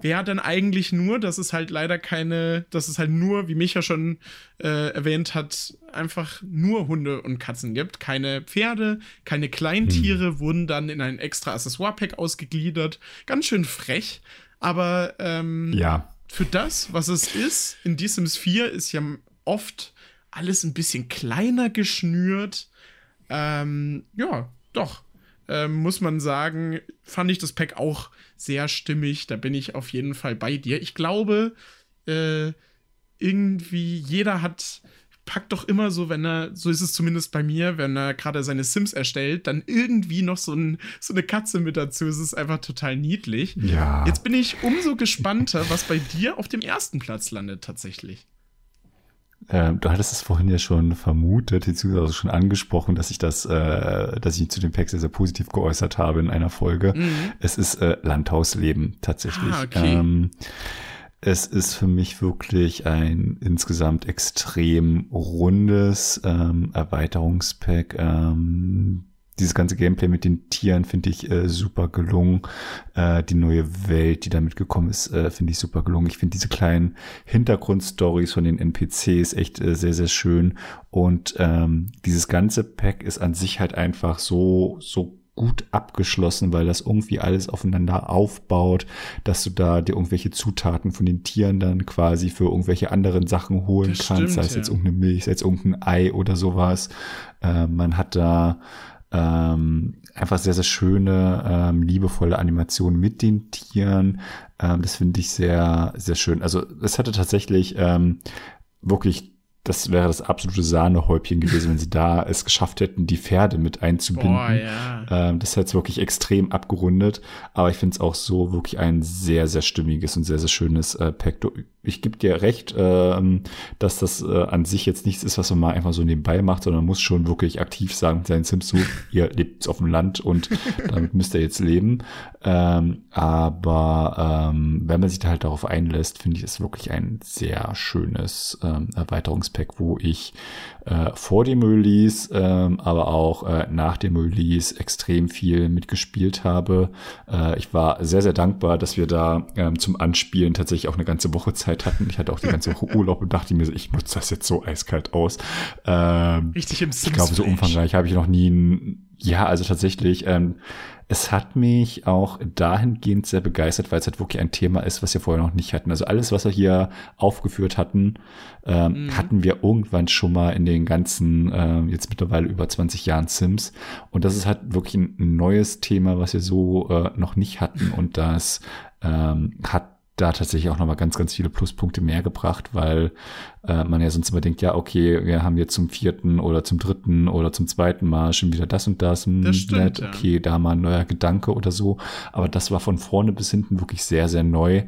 wäre dann eigentlich nur, dass es halt leider keine, dass es halt nur, wie Micha schon äh, erwähnt hat, einfach nur Hunde und Katzen gibt. Keine Pferde, keine Kleintiere hm. wurden dann in ein extra Accessoire-Pack ausgegliedert. Ganz schön frech. Aber ähm, ja. Für das, was es ist, in The Sims 4 ist ja oft alles ein bisschen kleiner geschnürt. Ähm, ja, doch. Ähm, muss man sagen, fand ich das Pack auch sehr stimmig. Da bin ich auf jeden Fall bei dir. Ich glaube, äh, irgendwie jeder hat packt doch immer so, wenn er, so ist es zumindest bei mir, wenn er gerade seine Sims erstellt, dann irgendwie noch so, ein, so eine Katze mit dazu. Es ist einfach total niedlich. Ja. Jetzt bin ich umso gespannter, was bei dir auf dem ersten Platz landet tatsächlich. Ähm, du hattest es vorhin ja schon vermutet, beziehungsweise schon angesprochen, dass ich das, äh, dass ich zu dem Pack sehr, sehr positiv geäußert habe in einer Folge. Mhm. Es ist äh, Landhausleben tatsächlich. Ah, okay. Ähm, es ist für mich wirklich ein insgesamt extrem rundes ähm, Erweiterungspack. Ähm, dieses ganze Gameplay mit den Tieren finde ich äh, super gelungen. Äh, die neue Welt, die damit gekommen ist, äh, finde ich super gelungen. Ich finde diese kleinen Hintergrundstories von den NPCs echt äh, sehr, sehr schön. Und ähm, dieses ganze Pack ist an sich halt einfach so, so gut abgeschlossen, weil das irgendwie alles aufeinander aufbaut, dass du da dir irgendwelche Zutaten von den Tieren dann quasi für irgendwelche anderen Sachen holen das kannst, sei es ja. jetzt irgendeine Milch, sei es irgendein Ei oder sowas. Äh, man hat da ähm, einfach sehr, sehr schöne, ähm, liebevolle Animationen mit den Tieren. Ähm, das finde ich sehr, sehr schön. Also es hatte tatsächlich ähm, wirklich das wäre das absolute Sahnehäubchen gewesen, wenn sie da es geschafft hätten, die Pferde mit einzubinden. Boah, ja. ähm, das hätte es wirklich extrem abgerundet. Aber ich finde es auch so wirklich ein sehr, sehr stimmiges und sehr, sehr schönes äh, Pack. Ich gebe dir recht, ähm, dass das äh, an sich jetzt nichts ist, was man mal einfach so nebenbei macht, sondern man muss schon wirklich aktiv sagen, sein Sims so, ihr lebt auf dem Land und damit müsst ihr jetzt leben. Ähm, aber ähm, wenn man sich da halt darauf einlässt, finde ich es wirklich ein sehr schönes ähm, Erweiterungspack, wo ich äh, vor dem Release, ähm, aber auch äh, nach dem Release extrem viel mitgespielt habe. Äh, ich war sehr, sehr dankbar, dass wir da ähm, zum Anspielen tatsächlich auch eine ganze Woche Zeit hatten. Ich hatte auch die ganze Woche Urlaub und dachte mir, so, ich nutze das jetzt so eiskalt aus. Ähm, Richtig im Sims Ich glaube, so umfangreich habe ich noch nie ein ja, also tatsächlich, ähm, es hat mich auch dahingehend sehr begeistert, weil es halt wirklich ein Thema ist, was wir vorher noch nicht hatten. Also alles, was wir hier aufgeführt hatten, ähm, mhm. hatten wir irgendwann schon mal in den ganzen, äh, jetzt mittlerweile über 20 Jahren Sims. Und das ist halt wirklich ein neues Thema, was wir so äh, noch nicht hatten. Und das ähm, hat da tatsächlich auch nochmal ganz, ganz viele Pluspunkte mehr gebracht, weil äh, man ja sonst immer denkt, ja, okay, wir haben jetzt zum vierten oder zum dritten oder zum zweiten Mal schon wieder das und das. das stimmt, nett, okay, ja. da mal ein neuer Gedanke oder so. Aber das war von vorne bis hinten wirklich sehr, sehr neu.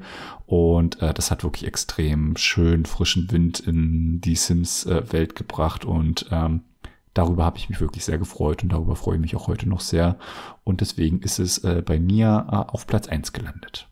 Und äh, das hat wirklich extrem schön frischen Wind in die Sims-Welt äh, gebracht. Und ähm, darüber habe ich mich wirklich sehr gefreut und darüber freue ich mich auch heute noch sehr. Und deswegen ist es äh, bei mir äh, auf Platz eins gelandet.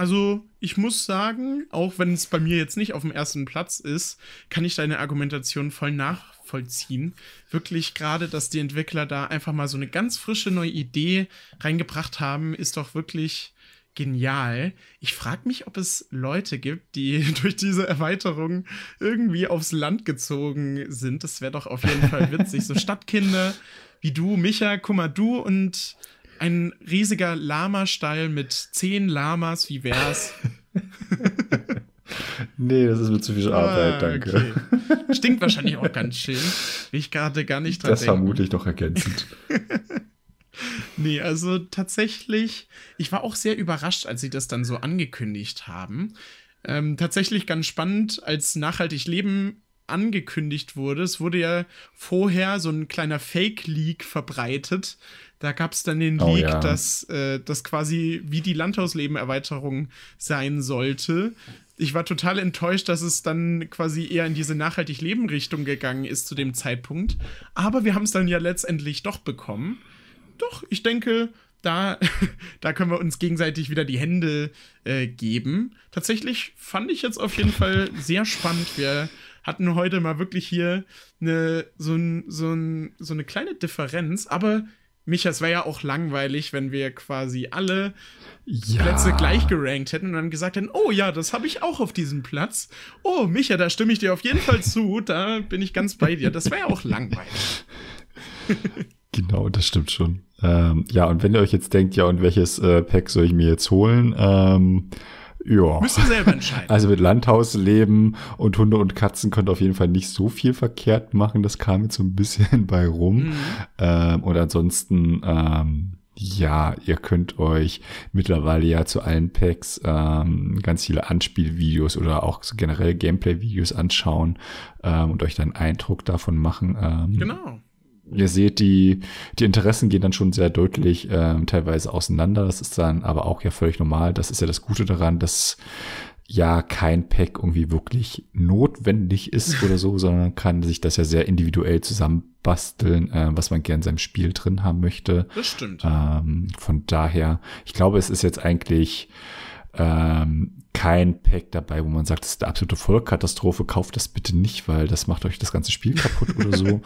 Also, ich muss sagen, auch wenn es bei mir jetzt nicht auf dem ersten Platz ist, kann ich deine Argumentation voll nachvollziehen. Wirklich gerade, dass die Entwickler da einfach mal so eine ganz frische neue Idee reingebracht haben, ist doch wirklich genial. Ich frage mich, ob es Leute gibt, die durch diese Erweiterung irgendwie aufs Land gezogen sind. Das wäre doch auf jeden Fall witzig. So Stadtkinder wie du, Micha, guck mal, du und ein riesiger Lama-Stall mit zehn Lamas, wie wär's? nee, das ist mir zu viel Arbeit, ah, danke. Okay. Stinkt wahrscheinlich auch ganz schön. Ich gerade gar nicht dran Das denken. vermute ich doch ergänzend. nee, also tatsächlich, ich war auch sehr überrascht, als sie das dann so angekündigt haben. Ähm, tatsächlich ganz spannend, als nachhaltig Leben angekündigt wurde. Es wurde ja vorher so ein kleiner Fake-Leak verbreitet, da gab es dann den oh, Leak, ja. dass äh, das quasi wie die Landhausleben-Erweiterung sein sollte. Ich war total enttäuscht, dass es dann quasi eher in diese nachhaltig Leben-Richtung gegangen ist zu dem Zeitpunkt. Aber wir haben es dann ja letztendlich doch bekommen. Doch, ich denke, da, da können wir uns gegenseitig wieder die Hände äh, geben. Tatsächlich fand ich jetzt auf jeden Fall sehr spannend. Wir hatten heute mal wirklich hier eine, so, ein, so, ein, so eine kleine Differenz, aber Micha, es wäre ja auch langweilig, wenn wir quasi alle ja. Plätze gleich gerankt hätten und dann gesagt hätten, oh ja, das habe ich auch auf diesem Platz. Oh, Micha, da stimme ich dir auf jeden Fall zu, da bin ich ganz bei dir. Das wäre ja auch langweilig. Genau, das stimmt schon. Ähm, ja, und wenn ihr euch jetzt denkt, ja, und welches äh, Pack soll ich mir jetzt holen? Ähm, ja. Müsst ihr selber entscheiden. Also mit Landhausleben und Hunde und Katzen könnt ihr auf jeden Fall nicht so viel verkehrt machen. Das kam jetzt so ein bisschen bei rum. Mhm. Ähm, und ansonsten, ähm, ja, ihr könnt euch mittlerweile ja zu allen Packs ähm, ganz viele Anspielvideos oder auch generell Gameplay-Videos anschauen ähm, und euch dann Eindruck davon machen. Ähm, genau ihr seht, die, die Interessen gehen dann schon sehr deutlich ähm, teilweise auseinander. Das ist dann aber auch ja völlig normal. Das ist ja das Gute daran, dass ja kein Pack irgendwie wirklich notwendig ist oder so, sondern kann sich das ja sehr individuell zusammenbasteln, äh, was man gerne in seinem Spiel drin haben möchte. Das stimmt. Ähm, von daher, ich glaube, es ist jetzt eigentlich ähm, kein Pack dabei, wo man sagt, das ist eine absolute Vollkatastrophe, kauft das bitte nicht, weil das macht euch das ganze Spiel kaputt oder so.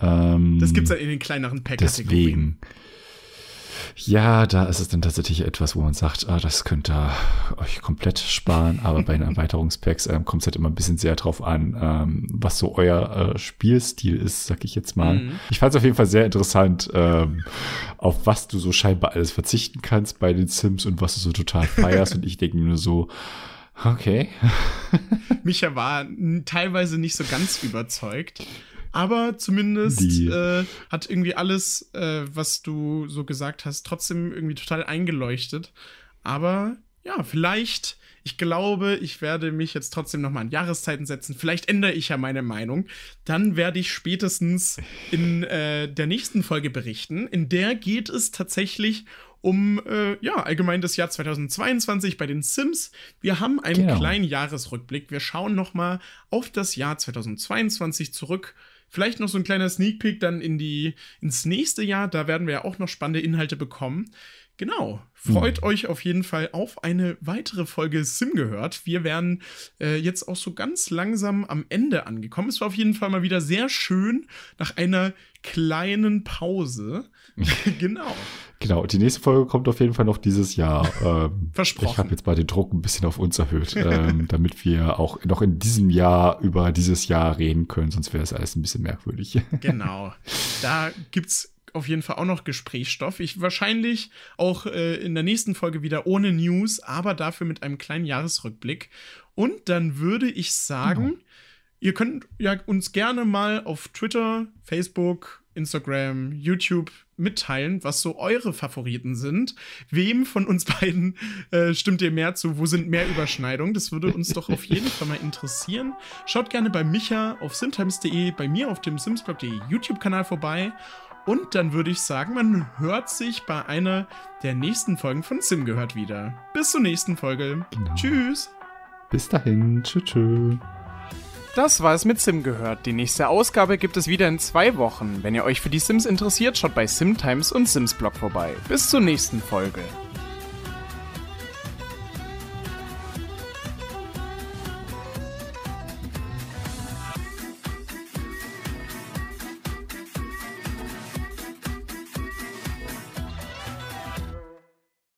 Ähm, das gibt's ja in den kleineren Packs. Deswegen. Ja, da ist es dann tatsächlich etwas, wo man sagt, ah, das könnt ihr euch komplett sparen, aber bei den Erweiterungspacks ähm, kommt es halt immer ein bisschen sehr drauf an, ähm, was so euer äh, Spielstil ist, sag ich jetzt mal. Mhm. Ich fand es auf jeden Fall sehr interessant, ähm, auf was du so scheinbar alles verzichten kannst bei den Sims und was du so total feierst und ich denke mir nur so, Okay. Micha war teilweise nicht so ganz überzeugt aber zumindest äh, hat irgendwie alles, äh, was du so gesagt hast, trotzdem irgendwie total eingeleuchtet. Aber ja, vielleicht, ich glaube, ich werde mich jetzt trotzdem nochmal an Jahreszeiten setzen. Vielleicht ändere ich ja meine Meinung. Dann werde ich spätestens in äh, der nächsten Folge berichten. In der geht es tatsächlich um äh, ja allgemein das Jahr 2022 bei den Sims. Wir haben einen genau. kleinen Jahresrückblick. Wir schauen noch mal auf das Jahr 2022 zurück Vielleicht noch so ein kleiner Sneak Peek dann in die, ins nächste Jahr. Da werden wir ja auch noch spannende Inhalte bekommen. Genau. Freut mhm. euch auf jeden Fall auf eine weitere Folge Sim gehört. Wir wären äh, jetzt auch so ganz langsam am Ende angekommen. Es war auf jeden Fall mal wieder sehr schön nach einer kleinen Pause. genau. Genau, die nächste Folge kommt auf jeden Fall noch dieses Jahr. Ähm, Versprochen. Ich habe jetzt mal den Druck ein bisschen auf uns erhöht, ähm, damit wir auch noch in diesem Jahr über dieses Jahr reden können, sonst wäre es alles ein bisschen merkwürdig. genau. Da gibt's auf jeden Fall auch noch Gesprächsstoff. Ich wahrscheinlich auch äh, in der nächsten Folge wieder ohne News, aber dafür mit einem kleinen Jahresrückblick. Und dann würde ich sagen, genau. ihr könnt ja uns gerne mal auf Twitter, Facebook, Instagram, YouTube mitteilen, was so eure Favoriten sind. Wem von uns beiden äh, stimmt ihr mehr zu? Wo sind mehr Überschneidungen? Das würde uns doch auf jeden Fall mal interessieren. Schaut gerne bei Micha auf simtimes.de, bei mir auf dem simsblog.de YouTube-Kanal vorbei. Und dann würde ich sagen, man hört sich bei einer der nächsten Folgen von Sim gehört wieder. Bis zur nächsten Folge. Genau. Tschüss. Bis dahin. Tschüss. tschüss. Das war es mit Sim gehört. Die nächste Ausgabe gibt es wieder in zwei Wochen. Wenn ihr euch für die Sims interessiert, schaut bei SimTimes und Sims Blog vorbei. Bis zur nächsten Folge.